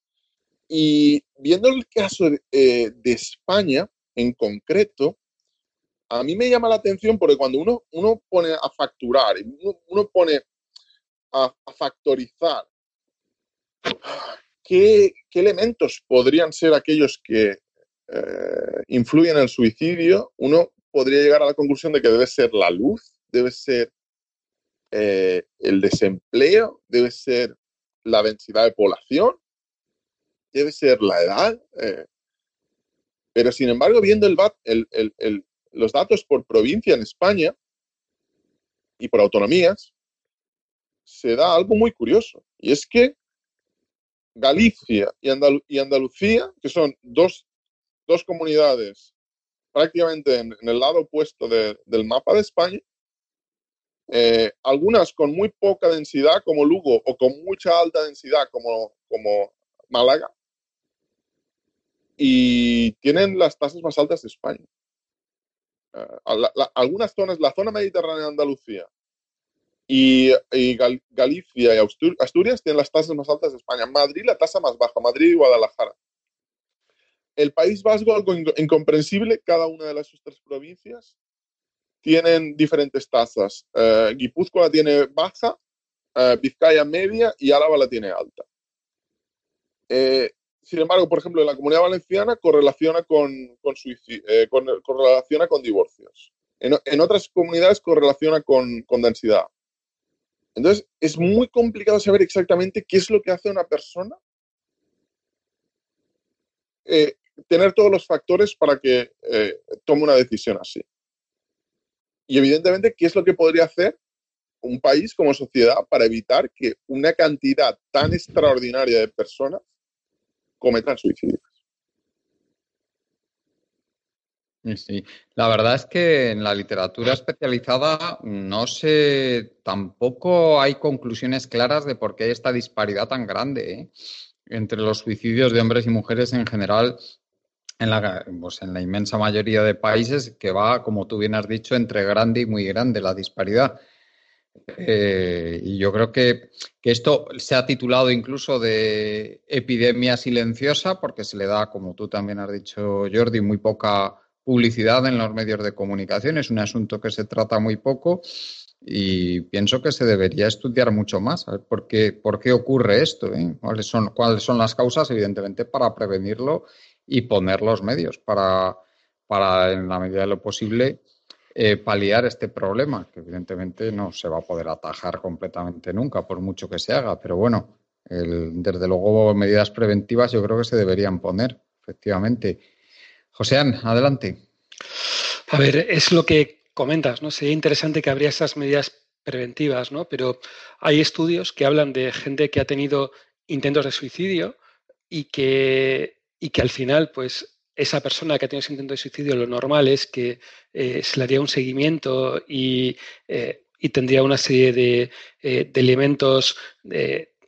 y viendo el caso de, eh, España en concreto, a mí me llama la atención porque cuando uno, uno pone a facturar, uno, pone a factorizar ¿qué, elementos podrían ser aquellos que eh, influyen en el suicidio? Uno podría llegar a la conclusión de que debe ser la luz, debe ser eh, el desempleo, debe ser la densidad de población, debe ser la edad. Eh. pero sin embargo, viendo los datos por provincia en España y por autonomías, se da algo muy curioso. Y es que Galicia y, Andalucía, que son dos, comunidades prácticamente en, el lado opuesto del mapa de España, eh, algunas con muy poca densidad como Lugo o con mucha alta densidad como, como Málaga, y tienen las tasas más altas de España. Eh, algunas zonas, la zona mediterránea de Andalucía y, Galicia y Asturias tienen las tasas más altas de España. Madrid la tasa más baja, Madrid y Guadalajara. El País Vasco, algo incomprensible, cada una de las tres provincias tienen diferentes tasas. Uh, Guipúzcoa la tiene baja, uh, Vizcaya media y Álava la tiene alta. Eh, sin embargo, por ejemplo, en la comunidad valenciana correlaciona con, con, correlaciona con divorcios. En, en, otras comunidades correlaciona con, con densidad. Entonces, es muy complicado saber exactamente qué es lo que hace una persona eh, tener todos los factores para que eh, tome una decisión así. Y evidentemente, ¿qué es lo que podría hacer un país como sociedad para evitar que una cantidad tan extraordinaria de personas cometan suicidios. Sí, la verdad es que en la literatura especializada no sé, tampoco hay conclusiones claras de por qué hay esta disparidad tan grande ¿eh? entre los suicidios de hombres y mujeres en general en la, pues en la inmensa mayoría de países, que va, como tú bien has dicho, entre grande y muy grande la disparidad. Eh, y yo creo que, que, esto se ha titulado incluso de epidemia silenciosa porque se le da, como tú también has dicho, Jordi, muy poca publicidad en los medios de comunicación. Es un asunto que se trata muy poco y pienso que se debería estudiar mucho más. A ver por qué, por qué ocurre esto, ¿eh? ¿Cuáles, son, cuáles son las causas, evidentemente, para prevenirlo y poner los medios para, para en la medida de lo posible, eh, paliar este problema, que evidentemente no se va a poder atajar completamente nunca, por mucho que se haga. Pero bueno, desde luego, medidas preventivas yo creo que se deberían poner, efectivamente. Joséán, adelante. A ver, es lo que comentas, ¿no? Sería interesante que habría esas medidas preventivas, ¿no? Pero hay estudios que hablan de gente que ha tenido intentos de suicidio y que, y que al final, pues, esa persona que ha tenido ese intento de suicidio, lo normal es que eh, se le haría un seguimiento y, eh, y tendría una serie de, eh, de elementos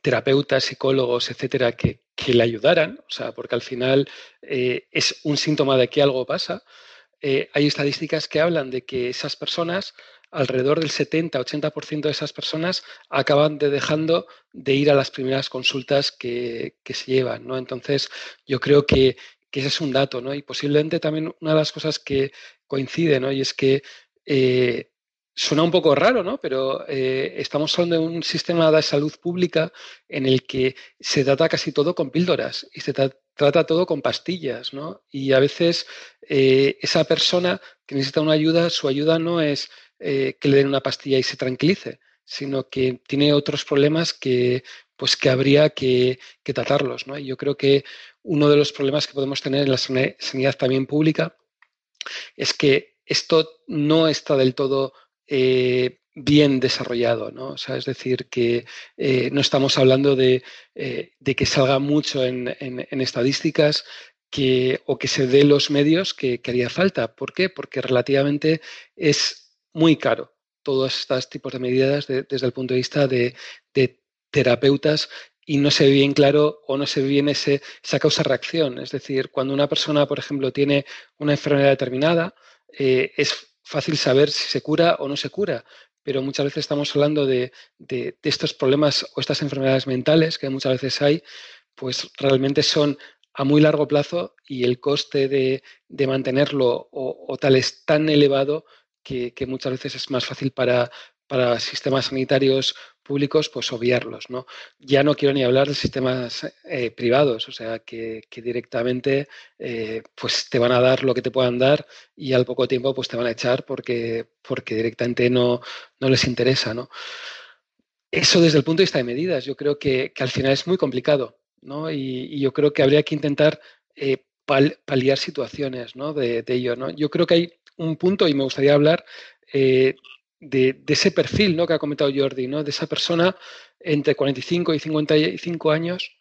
terapeutas, psicólogos, etcétera, que, que le ayudaran, o sea, porque al final eh, es un síntoma de que algo pasa. Hay estadísticas que hablan de que esas personas, alrededor del 70-80% de esas personas acaban de dejando de ir a las primeras consultas que, se llevan, ¿no? Entonces, yo creo que, ese es un dato, ¿no? Y posiblemente también una de las cosas que coincide, ¿no? Y es que eh, Suena un poco raro, ¿no? Pero eh, estamos hablando de un sistema de salud pública en el que se trata casi todo con píldoras y se trata todo con pastillas, ¿no? Y a veces eh, esa persona que necesita una ayuda, su ayuda no es que le den una pastilla y se tranquilice, sino que tiene otros problemas que, pues, que habría que, que tratarlos, ¿no? Y yo creo que uno de los problemas que podemos tener en la sanidad también pública es que esto no está del todo eh, bien desarrollado. O sea, es decir, que eh, no estamos hablando de, eh, que salga mucho en, estadísticas que, o que se dé los medios que, haría falta. ¿Por qué? Porque relativamente es muy caro todos estos tipos de medidas desde el punto de vista de, terapeutas y no se ve bien claro o no se ve bien ese, esa causa-reacción. Es decir, cuando una persona, por ejemplo, tiene una enfermedad determinada, es fácil saber si se cura o no se cura, pero muchas veces estamos hablando de, estos problemas o estas enfermedades mentales que muchas veces hay, pues realmente son a muy largo plazo y el coste de, mantenerlo o, tal es tan elevado que, que, muchas veces es más fácil para, para sistemas sanitarios públicos, pues obviarlos, ¿no? Ya no quiero ni hablar de sistemas eh, privados, o sea, que, directamente eh, pues te van a dar lo que te puedan dar y al poco tiempo pues te van a echar porque, porque directamente no, no les interesa, ¿no? Eso desde el punto de vista de medidas, yo creo que, al final es muy complicado, ¿no? Y, yo creo que habría que intentar eh, paliar situaciones, ¿no? De, ello, ¿no? Yo creo que hay un punto y me gustaría hablar de, ese perfil ¿no? que ha comentado Jordi, ¿no? de esa persona entre 45 y 55 años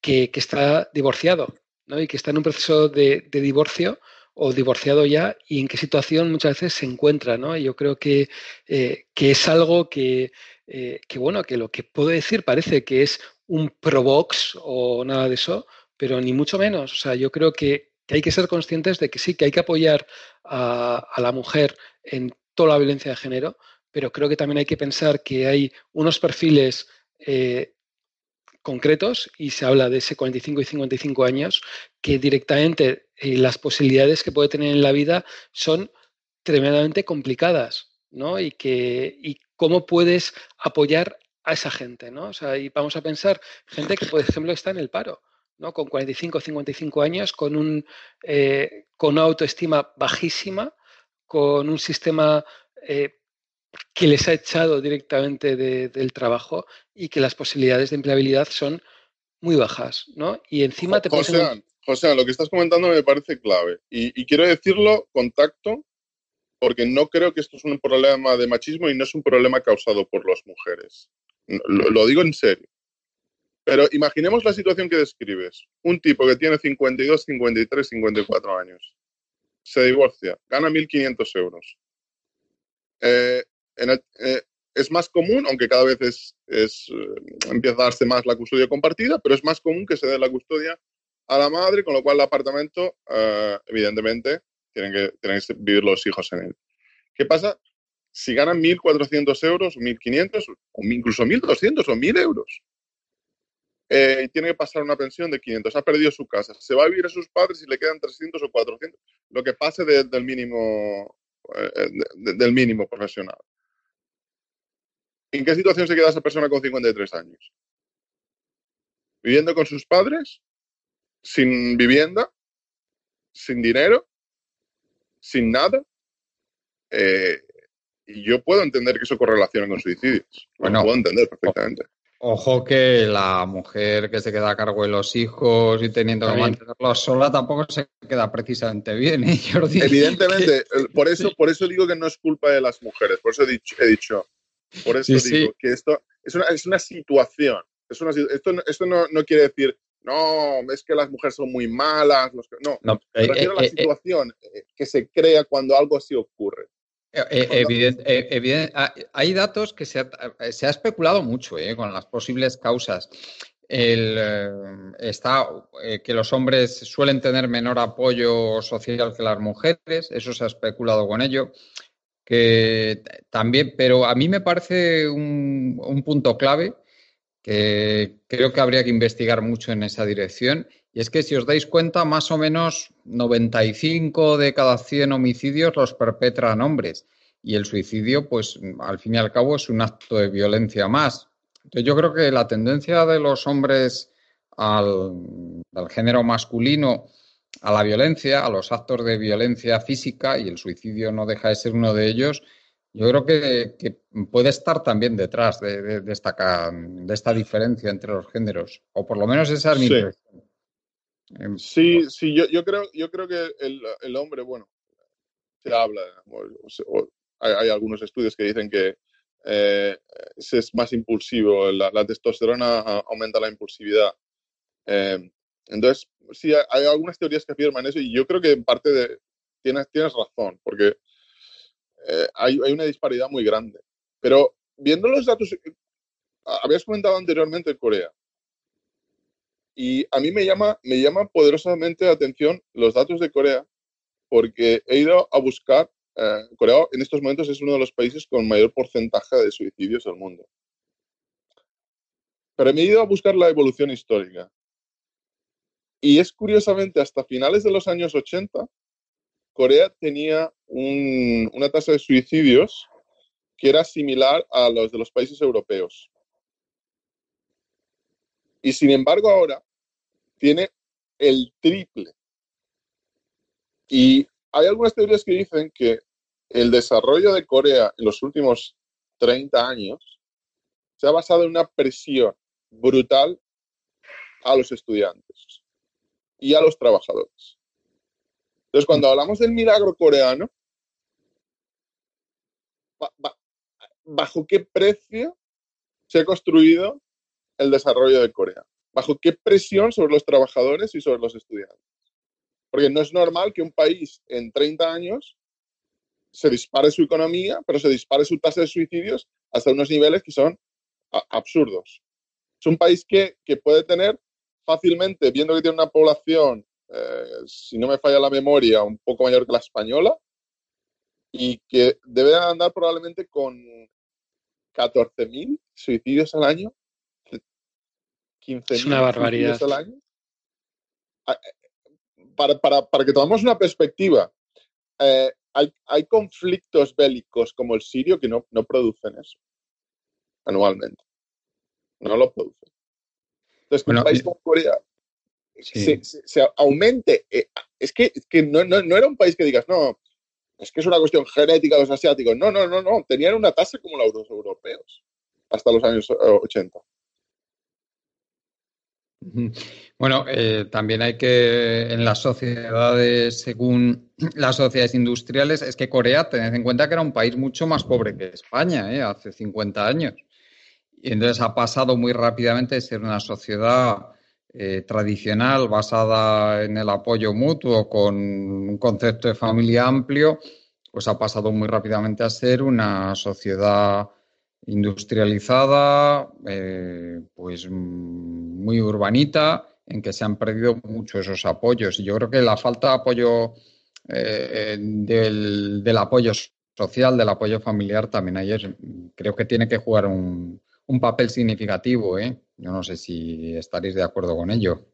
que, está divorciado ¿no? y que está en un proceso de, divorcio o divorciado ya y en qué situación muchas veces se encuentra. ¿no? yo creo que, eh, que es algo que, eh, que, bueno, que lo que puedo decir parece que es un provox o nada de eso, pero ni mucho menos. O sea, yo creo que, hay que ser conscientes de que sí, que hay que apoyar a, a la mujer en la violencia de género, pero creo que también hay que pensar que hay unos perfiles eh, concretos, y se habla de ese 45 y 55 años, que directamente eh, las posibilidades que puede tener en la vida son tremendamente complicadas, ¿no? Y, que, y cómo puedes apoyar a esa gente, ¿no? O sea, y vamos a pensar, gente que, por ejemplo, está en el paro, ¿no? Con 45 o 55 años, con, un, eh, con una autoestima bajísima, con un sistema eh, que les ha echado directamente del trabajo y que las posibilidades de empleabilidad son muy bajas, ¿no? Y encima te José, José, lo que estás comentando me parece clave. Y, quiero decirlo con tacto, porque no creo que esto es un problema de machismo y no es un problema causado por las mujeres. Lo, lo digo en serio. Pero imaginemos la situación que describes. Un tipo que tiene 52, 53, 54 años. Se divorcia, gana 1.500 euros. Eh, eh, es más común, aunque cada vez es, eh, empieza a darse más la custodia compartida, pero es más común que se dé la custodia a la madre, con lo cual el apartamento, evidentemente, tienen que, tienen que vivir los hijos en él. ¿Qué pasa si ganan 1.400 euros, 1.500, o incluso 1.200 o 1.000 euros? Eh, tiene que pasar una pensión de 500, ha perdido su casa, se va a vivir a sus padres y le quedan 300 o 400, lo que pase del, mínimo, eh, del mínimo profesional. ¿En qué situación se queda esa persona con 53 años? ¿Viviendo con sus padres? ¿Sin vivienda? ¿Sin dinero? ¿Sin nada? Eh, y yo puedo entender que eso correlaciona con suicidios. Bueno, lo puedo entender perfectamente. Ojo que la mujer que se queda a cargo de los hijos y teniendo que mantenerlos sola tampoco se queda precisamente bien, ¿eh, Jordi? Evidentemente, por eso, por eso digo que no es culpa de las mujeres, por eso he dicho, he dicho por eso digo que esto es una, es una situación. Es una, esto esto no, no, quiere decir, no, es que las mujeres son muy malas. no, no me refiero a la situación que se crea cuando algo así ocurre. Eh, eh, evidente, ah, hay datos que se ha, se ha especulado mucho eh, con las posibles causas. El, está que los hombres suelen tener menor apoyo social que las mujeres, eso se ha especulado con ello. Que también, pero a mí me parece un, un punto clave que creo que habría que investigar mucho en esa dirección y es que si os dais cuenta, más o menos 95 de cada 100 homicidios los perpetran hombres. Y el suicidio, pues al fin y al cabo, es un acto de violencia más. Entonces yo creo que la tendencia de los hombres al, género masculino a la violencia, a los actos de violencia física, y el suicidio no deja de ser uno de ellos, yo creo que, puede estar también detrás de, esta, de esta diferencia entre los géneros, o por lo menos esa es mi impresión. Sí, sí, yo, yo, creo, yo creo que el, el hombre, bueno, se habla, hay, algunos estudios que dicen que eh, es más impulsivo, la, testosterona aumenta la impulsividad. Em, entonces, sí, hay, algunas teorías que afirman eso y yo creo que en parte de, tienes, tienes razón, porque eh, hay, hay, una disparidad muy grande. Pero viendo los datos, habías comentado anteriormente Corea. Y a mí me llama, me llama poderosamente la atención los datos de Corea, porque he ido a buscar, eh, Corea en estos momentos es uno de los países con mayor porcentaje de suicidios del mundo. Pero me he ido a buscar la evolución histórica. Y es curiosamente, hasta finales de los años 80, Corea tenía una tasa de suicidios que era similar a los de los países europeos. Y sin embargo ahora tiene el triple. Y hay algunas teorías que dicen que el desarrollo de Corea en los últimos 30 años se ha basado en una presión brutal a los estudiantes y a los trabajadores. Entonces, cuando hablamos del milagro coreano, ¿bajo qué precio se ha construido el desarrollo de Corea? ¿Bajo qué presión sobre los trabajadores y sobre los estudiantes? Porque no es normal que un país en 30 años se dispare su economía, pero se dispare su tasa de suicidios hasta unos niveles que son absurdos. Es un país que, puede tener fácilmente, viendo que tiene una población, eh, si no me falla la memoria, un poco mayor que la española, y que debe andar probablemente con 14.000 suicidios al año, 15.000 suicidios al año. Ah, eh, para, para, para que tomemos una perspectiva, eh, hay, hay, conflictos bélicos como el sirio que no, no producen eso anualmente. No lo producen. Entonces, un país como Corea se, se, aumente. Eh, es que, es que no, no, no, era un país que digas, no, es que es una cuestión genética de los asiáticos. No, no, no, no. Tenían una tasa como los europeos hasta los años 80. Bueno, eh, también hay que, en las sociedades, según las sociedades industriales, es que Corea, tened en cuenta que era un país mucho más pobre que España, ¿eh? hace 50 años. y entonces ha pasado muy rápidamente de ser una sociedad eh, tradicional basada en el apoyo mutuo con un concepto de familia amplio, pues ha pasado muy rápidamente a ser una sociedad industrializada, eh, pues muy urbanita, en que se han perdido mucho esos apoyos. Y yo creo que la falta de apoyo eh, del, del, apoyo social, del apoyo familiar también ayer, creo que tiene que jugar un, un papel significativo. ¿eh? Yo no sé si estaréis de acuerdo con ello.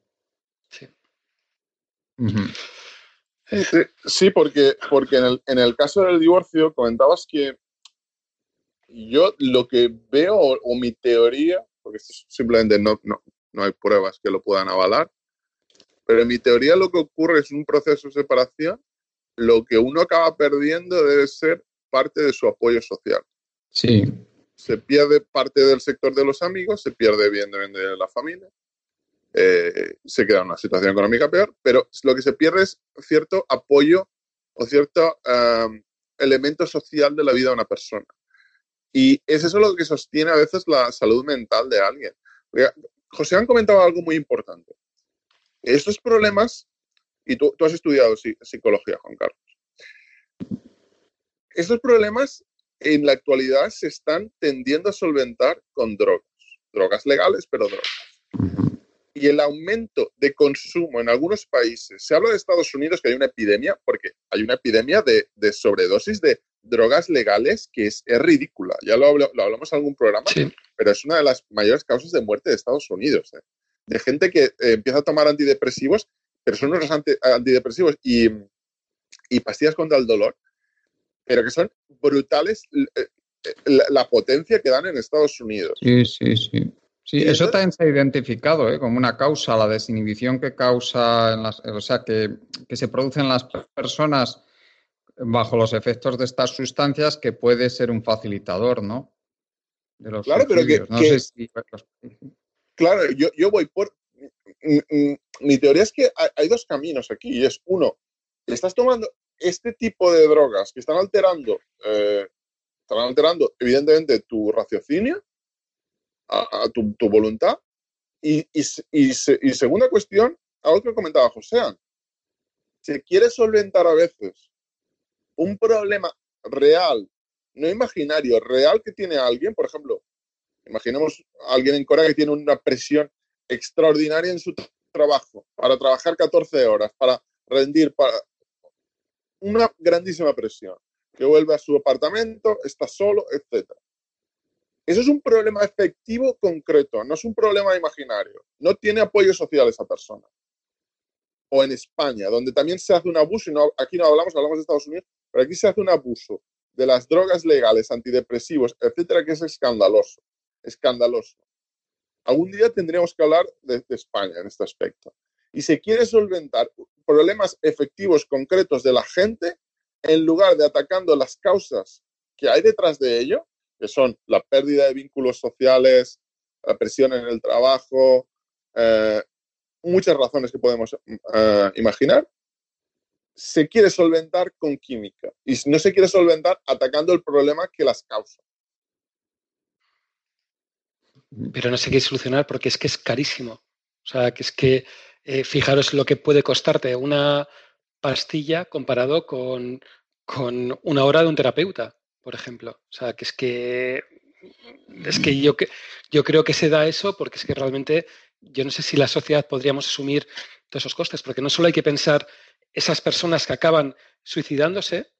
Sí. Sí, porque, porque en, el, en el caso del divorcio comentabas que yo lo que veo, o, mi teoría, porque simplemente no, no, no hay pruebas que lo puedan avalar, pero en mi teoría lo que ocurre es un proceso de separación, lo que uno acaba perdiendo debe ser parte de su apoyo social. Sí. Se pierde parte del sector de los amigos, se pierde evidentemente de la familia, eh, se queda en una situación económica peor, pero lo que se pierde es cierto apoyo o cierto um, elemento social de la vida de una persona. Y es eso lo que sostiene a veces la salud mental de alguien. José han comentado algo muy importante. Estos problemas, y tú, tú has estudiado psicología, Juan Carlos, estos problemas en la actualidad se están tendiendo a solventar con drogas, drogas legales, pero drogas y el aumento de consumo en algunos países. Se habla de Estados Unidos que hay una epidemia, porque hay una epidemia de, sobredosis de drogas legales que es, ridícula. Ya lo, hablamos en algún programa, pero es una de las mayores causas de muerte de Estados Unidos. ¿eh? De gente que eh, empieza a tomar antidepresivos, pero son unos antidepresivos y, pastillas contra el dolor, pero que son brutales eh, la potencia que dan en Estados Unidos. Sí, sí, sí. Sí, eso también se ha identificado ¿eh? como una causa, la desinhibición que causa, en las, o sea, que, se produce en las personas bajo los efectos de estas sustancias que puede ser un facilitador, ¿no? De los claro, pero que, no sé si... Claro, yo, yo, voy por... Mi teoría es que hay, dos caminos aquí, y es uno, estás tomando este tipo de drogas que están alterando, eh, están alterando evidentemente tu raciocinio, a, tu, voluntad. Y, y, segunda cuestión, algo que comentaba José, se quiere solventar a veces un problema real, no imaginario, real que tiene alguien, por ejemplo, imaginemos a alguien en Corea que tiene una presión extraordinaria en su trabajo, para trabajar 14 horas, para rendir, para una grandísima presión, que vuelve a su apartamento, está solo, etcétera. Eso es un problema efectivo concreto, no es un problema imaginario. No tiene apoyo social esa persona. O en España, donde también se hace un abuso, y no, aquí no hablamos, hablamos de Estados Unidos, pero aquí se hace un abuso de las drogas legales, antidepresivos, etcétera, que es escandaloso. Escandaloso. Algún día tendríamos que hablar de, España en este aspecto. Y se quiere solventar problemas efectivos, concretos de la gente, en lugar de atacando las causas que hay detrás de ello, que son la pérdida de vínculos sociales, la presión en el trabajo, eh, muchas razones que podemos eh, imaginar, se quiere solventar con química y no se quiere solventar atacando el problema que las causa. Pero no se quiere solucionar porque es que es carísimo. O sea, que es que eh, fijaros lo que puede costarte una pastilla comparado con, con una hora de un terapeuta por ejemplo. O sea, que es que es que yo, yo creo que se da eso porque es que realmente yo no sé si la sociedad podríamos asumir todos esos costes, porque no solo hay que pensar esas personas que acaban suicidándose,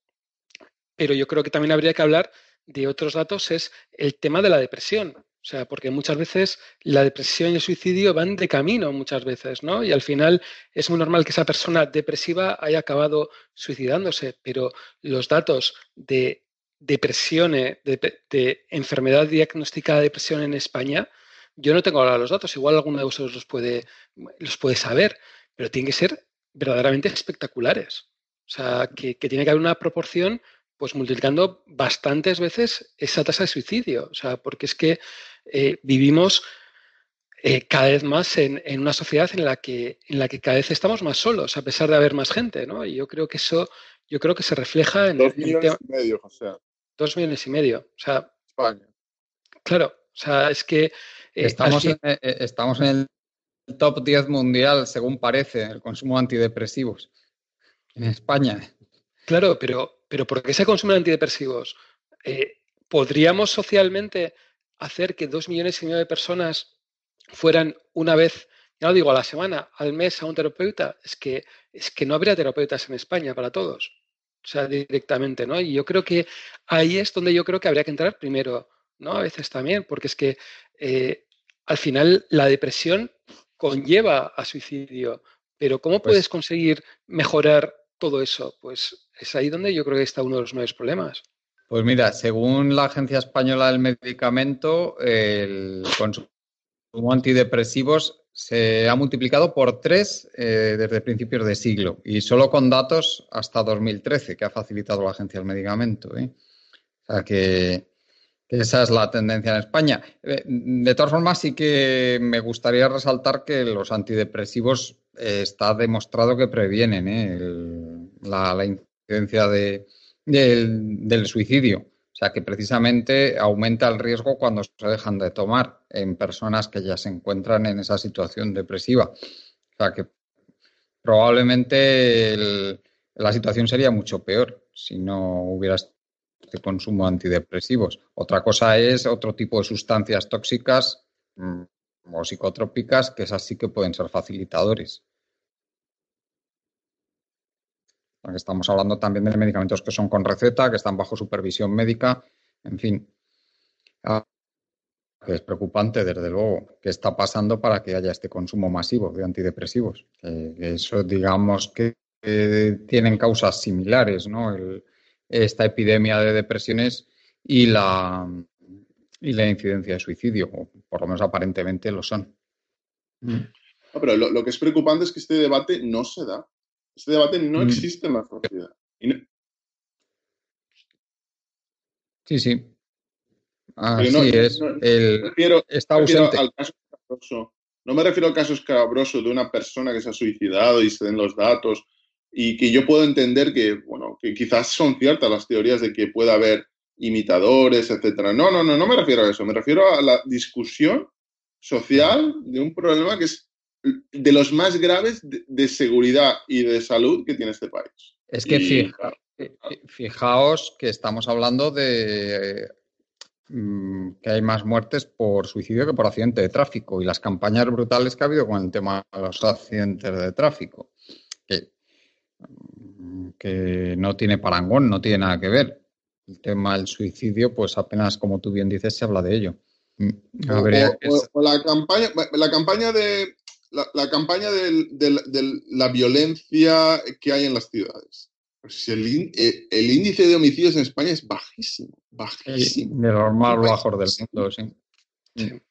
pero yo creo que también habría que hablar de otros datos, es el tema de la depresión. O sea, porque muchas veces la depresión y el suicidio van de camino muchas veces, ¿no? Y al final es muy normal que esa persona depresiva haya acabado suicidándose, pero los datos de depresión, de, enfermedad diagnosticada de depresión en España, yo no tengo ahora los datos, igual alguno de vosotros los puede, los puede saber, pero tienen que ser verdaderamente espectaculares. O sea, que, tiene que haber una proporción, pues multiplicando bastantes veces esa tasa de suicidio. O sea, porque es que eh, vivimos eh, cada vez más en, una sociedad en la, que, en la que cada vez estamos más solos, a pesar de haber más gente, ¿no? Y yo creo que eso, yo creo que se refleja en... Dos millones y medio, José. Dos millones y medio. O sea, España. Claro, o sea, es que... estamos, en, estamos en el top 10 mundial, según parece, el consumo de antidepresivos en España. Claro, pero, pero ¿por qué se consumen antidepresivos? ¿Podríamos socialmente hacer que dos millones y medio de personas fueran una vez, ya lo digo, a la semana, al mes a un terapeuta? Es que, es que no habría terapeutas en España para todos. O sea, directamente, ¿no? Y yo creo que ahí es donde yo creo que habría que entrar primero, ¿no? A veces también, porque es que eh, al final la depresión conlleva a suicidio, pero ¿cómo pues puedes conseguir mejorar todo eso? Pues es ahí donde yo creo que está uno de los nuevos problemas. Pues mira, según la Agencia Española del Medicamento, el consumo antidepresivos se ha multiplicado por tres eh, desde principios de siglo y solo con datos hasta 2013 que ha facilitado la Agencia del Medicamento. ¿eh? O sea que, esa es la tendencia en España. Eh, de todas formas, sí que me gustaría resaltar que los antidepresivos está demostrado que previenen la incidencia de, del, suicidio. O sea que precisamente aumenta el riesgo cuando se dejan de tomar en personas que ya se encuentran en esa situación depresiva. O sea que probablemente la situación sería mucho peor si no hubiera este consumo de antidepresivos. Otra cosa es otro tipo de sustancias tóxicas mm, o psicotrópicas que esas sí que pueden ser facilitadores. estamos hablando también de medicamentos que son con receta, que están bajo supervisión médica, en fin. Ah, es preocupante, desde luego, qué está pasando para que haya este consumo masivo de antidepresivos. eso, digamos, que tienen causas similares, ¿no? Esta epidemia de depresiones y la, y la incidencia de suicidio, o por lo menos aparentemente lo son. pero lo, que es preocupante es que este debate no se da. Este debate no mm. existe en la sociedad. Sí, sí. Así es. está ausente. No me refiero al caso escabroso de una persona que se ha suicidado y se den los datos y que yo puedo entender que, bueno, que quizás son ciertas las teorías de que pueda haber imitadores, etcétera. No, no, no, no me refiero a eso. Me refiero a la discusión social de un problema que es de los más graves de, seguridad y de salud que tiene este país. Es que eh, eh, fijaos que estamos hablando de mm, que hay más muertes por suicidio que por accidente de tráfico y las campañas brutales que ha habido con el tema de los accidentes de tráfico, que no tiene parangón, no tiene nada que ver. El tema del suicidio, pues apenas, como tú bien dices, se habla de ello. Mm, la campaña, la campaña de la, campaña de la violencia que hay en las ciudades. Pues el, eh, el, índice de homicidios en España es bajísimo, bajísimo. De los más bajos del mundo, sí.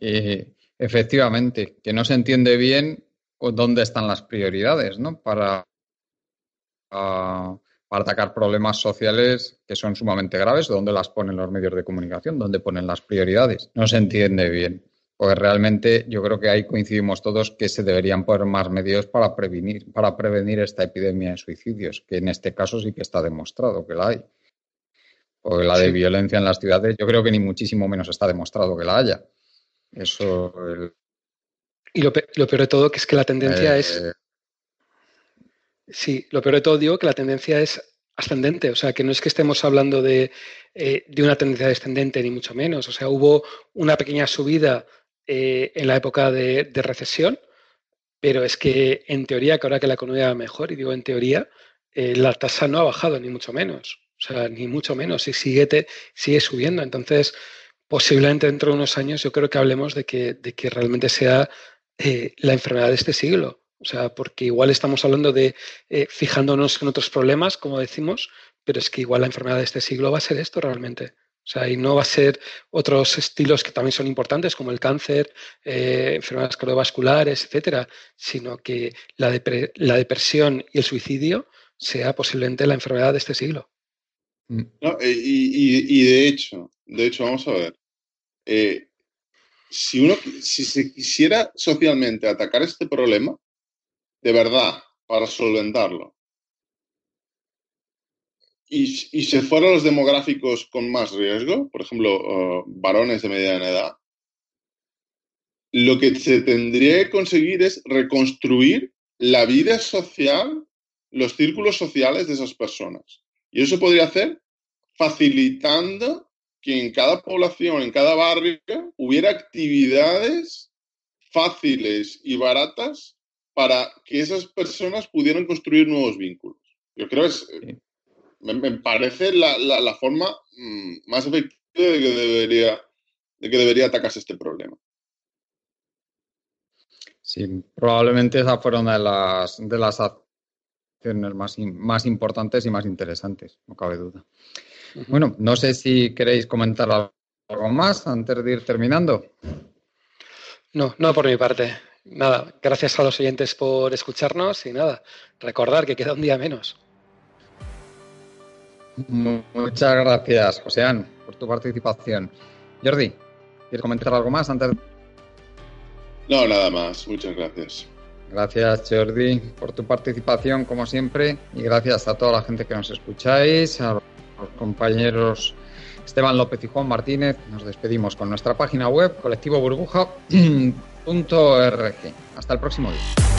Eh, efectivamente, que no se entiende bien dónde están las prioridades, ¿no? Para, para atacar problemas sociales que son sumamente graves, dónde las ponen los medios de comunicación, dónde ponen las prioridades. No se entiende bien. Porque realmente yo creo que ahí coincidimos todos que se deberían poner más medios para prevenir, para prevenir esta epidemia de suicidios, que en este caso sí que está demostrado que la hay. Porque la de violencia en las ciudades, yo creo que ni muchísimo menos está demostrado que la haya. Eso. Y lo, peor de todo que es que la tendencia es. Eh, sí, lo peor de todo digo que la tendencia es ascendente, o sea, que no es que estemos hablando de, eh, de, una tendencia descendente, ni mucho menos. O sea, hubo una pequeña subida eh, en la época de, recesión, pero es que en teoría, que ahora que la economía va mejor, y digo en teoría, eh, la tasa no ha bajado, ni mucho menos. O sea, ni mucho menos, y sigue, sigue subiendo. Entonces, posiblemente dentro de unos años yo creo que hablemos de que, de que realmente sea eh, la enfermedad de este siglo. O sea, porque igual estamos hablando de fijándonos en otros problemas, como decimos, pero es que igual la enfermedad de este siglo va a ser esto realmente. O sea, y no va a ser otros estilos que también son importantes, como el cáncer, eh, enfermedades cardiovasculares, etcétera, sino que la, depresión y el suicidio sea posiblemente la enfermedad de este siglo. Mm. y, de hecho, de hecho, vamos a ver. Eh, si uno, si se quisiera socialmente atacar este problema, de verdad, para solventarlo, y, se fueran los demográficos con más riesgo, por ejemplo, uh, varones de mediana edad, lo que se tendría que conseguir es reconstruir la vida social, los círculos sociales de esas personas. Y eso podría hacer facilitando que en cada población, en cada barrio, hubiera actividades fáciles y baratas para que esas personas pudieran construir nuevos vínculos. Yo creo que es, me, parece la, forma mm, más efectiva de que debería, de que debería atacarse este problema. Sí, probablemente esa fuera una de las, de las acciones más, más importantes y más interesantes, no cabe duda. Bueno, no sé si queréis comentar algo más antes de ir terminando. No, no por mi parte. Nada, gracias a los oyentes por escucharnos y nada, recordar que queda un día menos. Muchas gracias, Joseán, por tu participación. Jordi, ¿quieres comentar algo más antes? No, nada más. Muchas gracias. Gracias, Jordi, por tu participación, como siempre, y gracias a toda la gente que nos escucháis, a compañeros Esteban López y Juan Martínez. Nos despedimos con nuestra página web colectivoburbuja.org. Hasta el próximo día.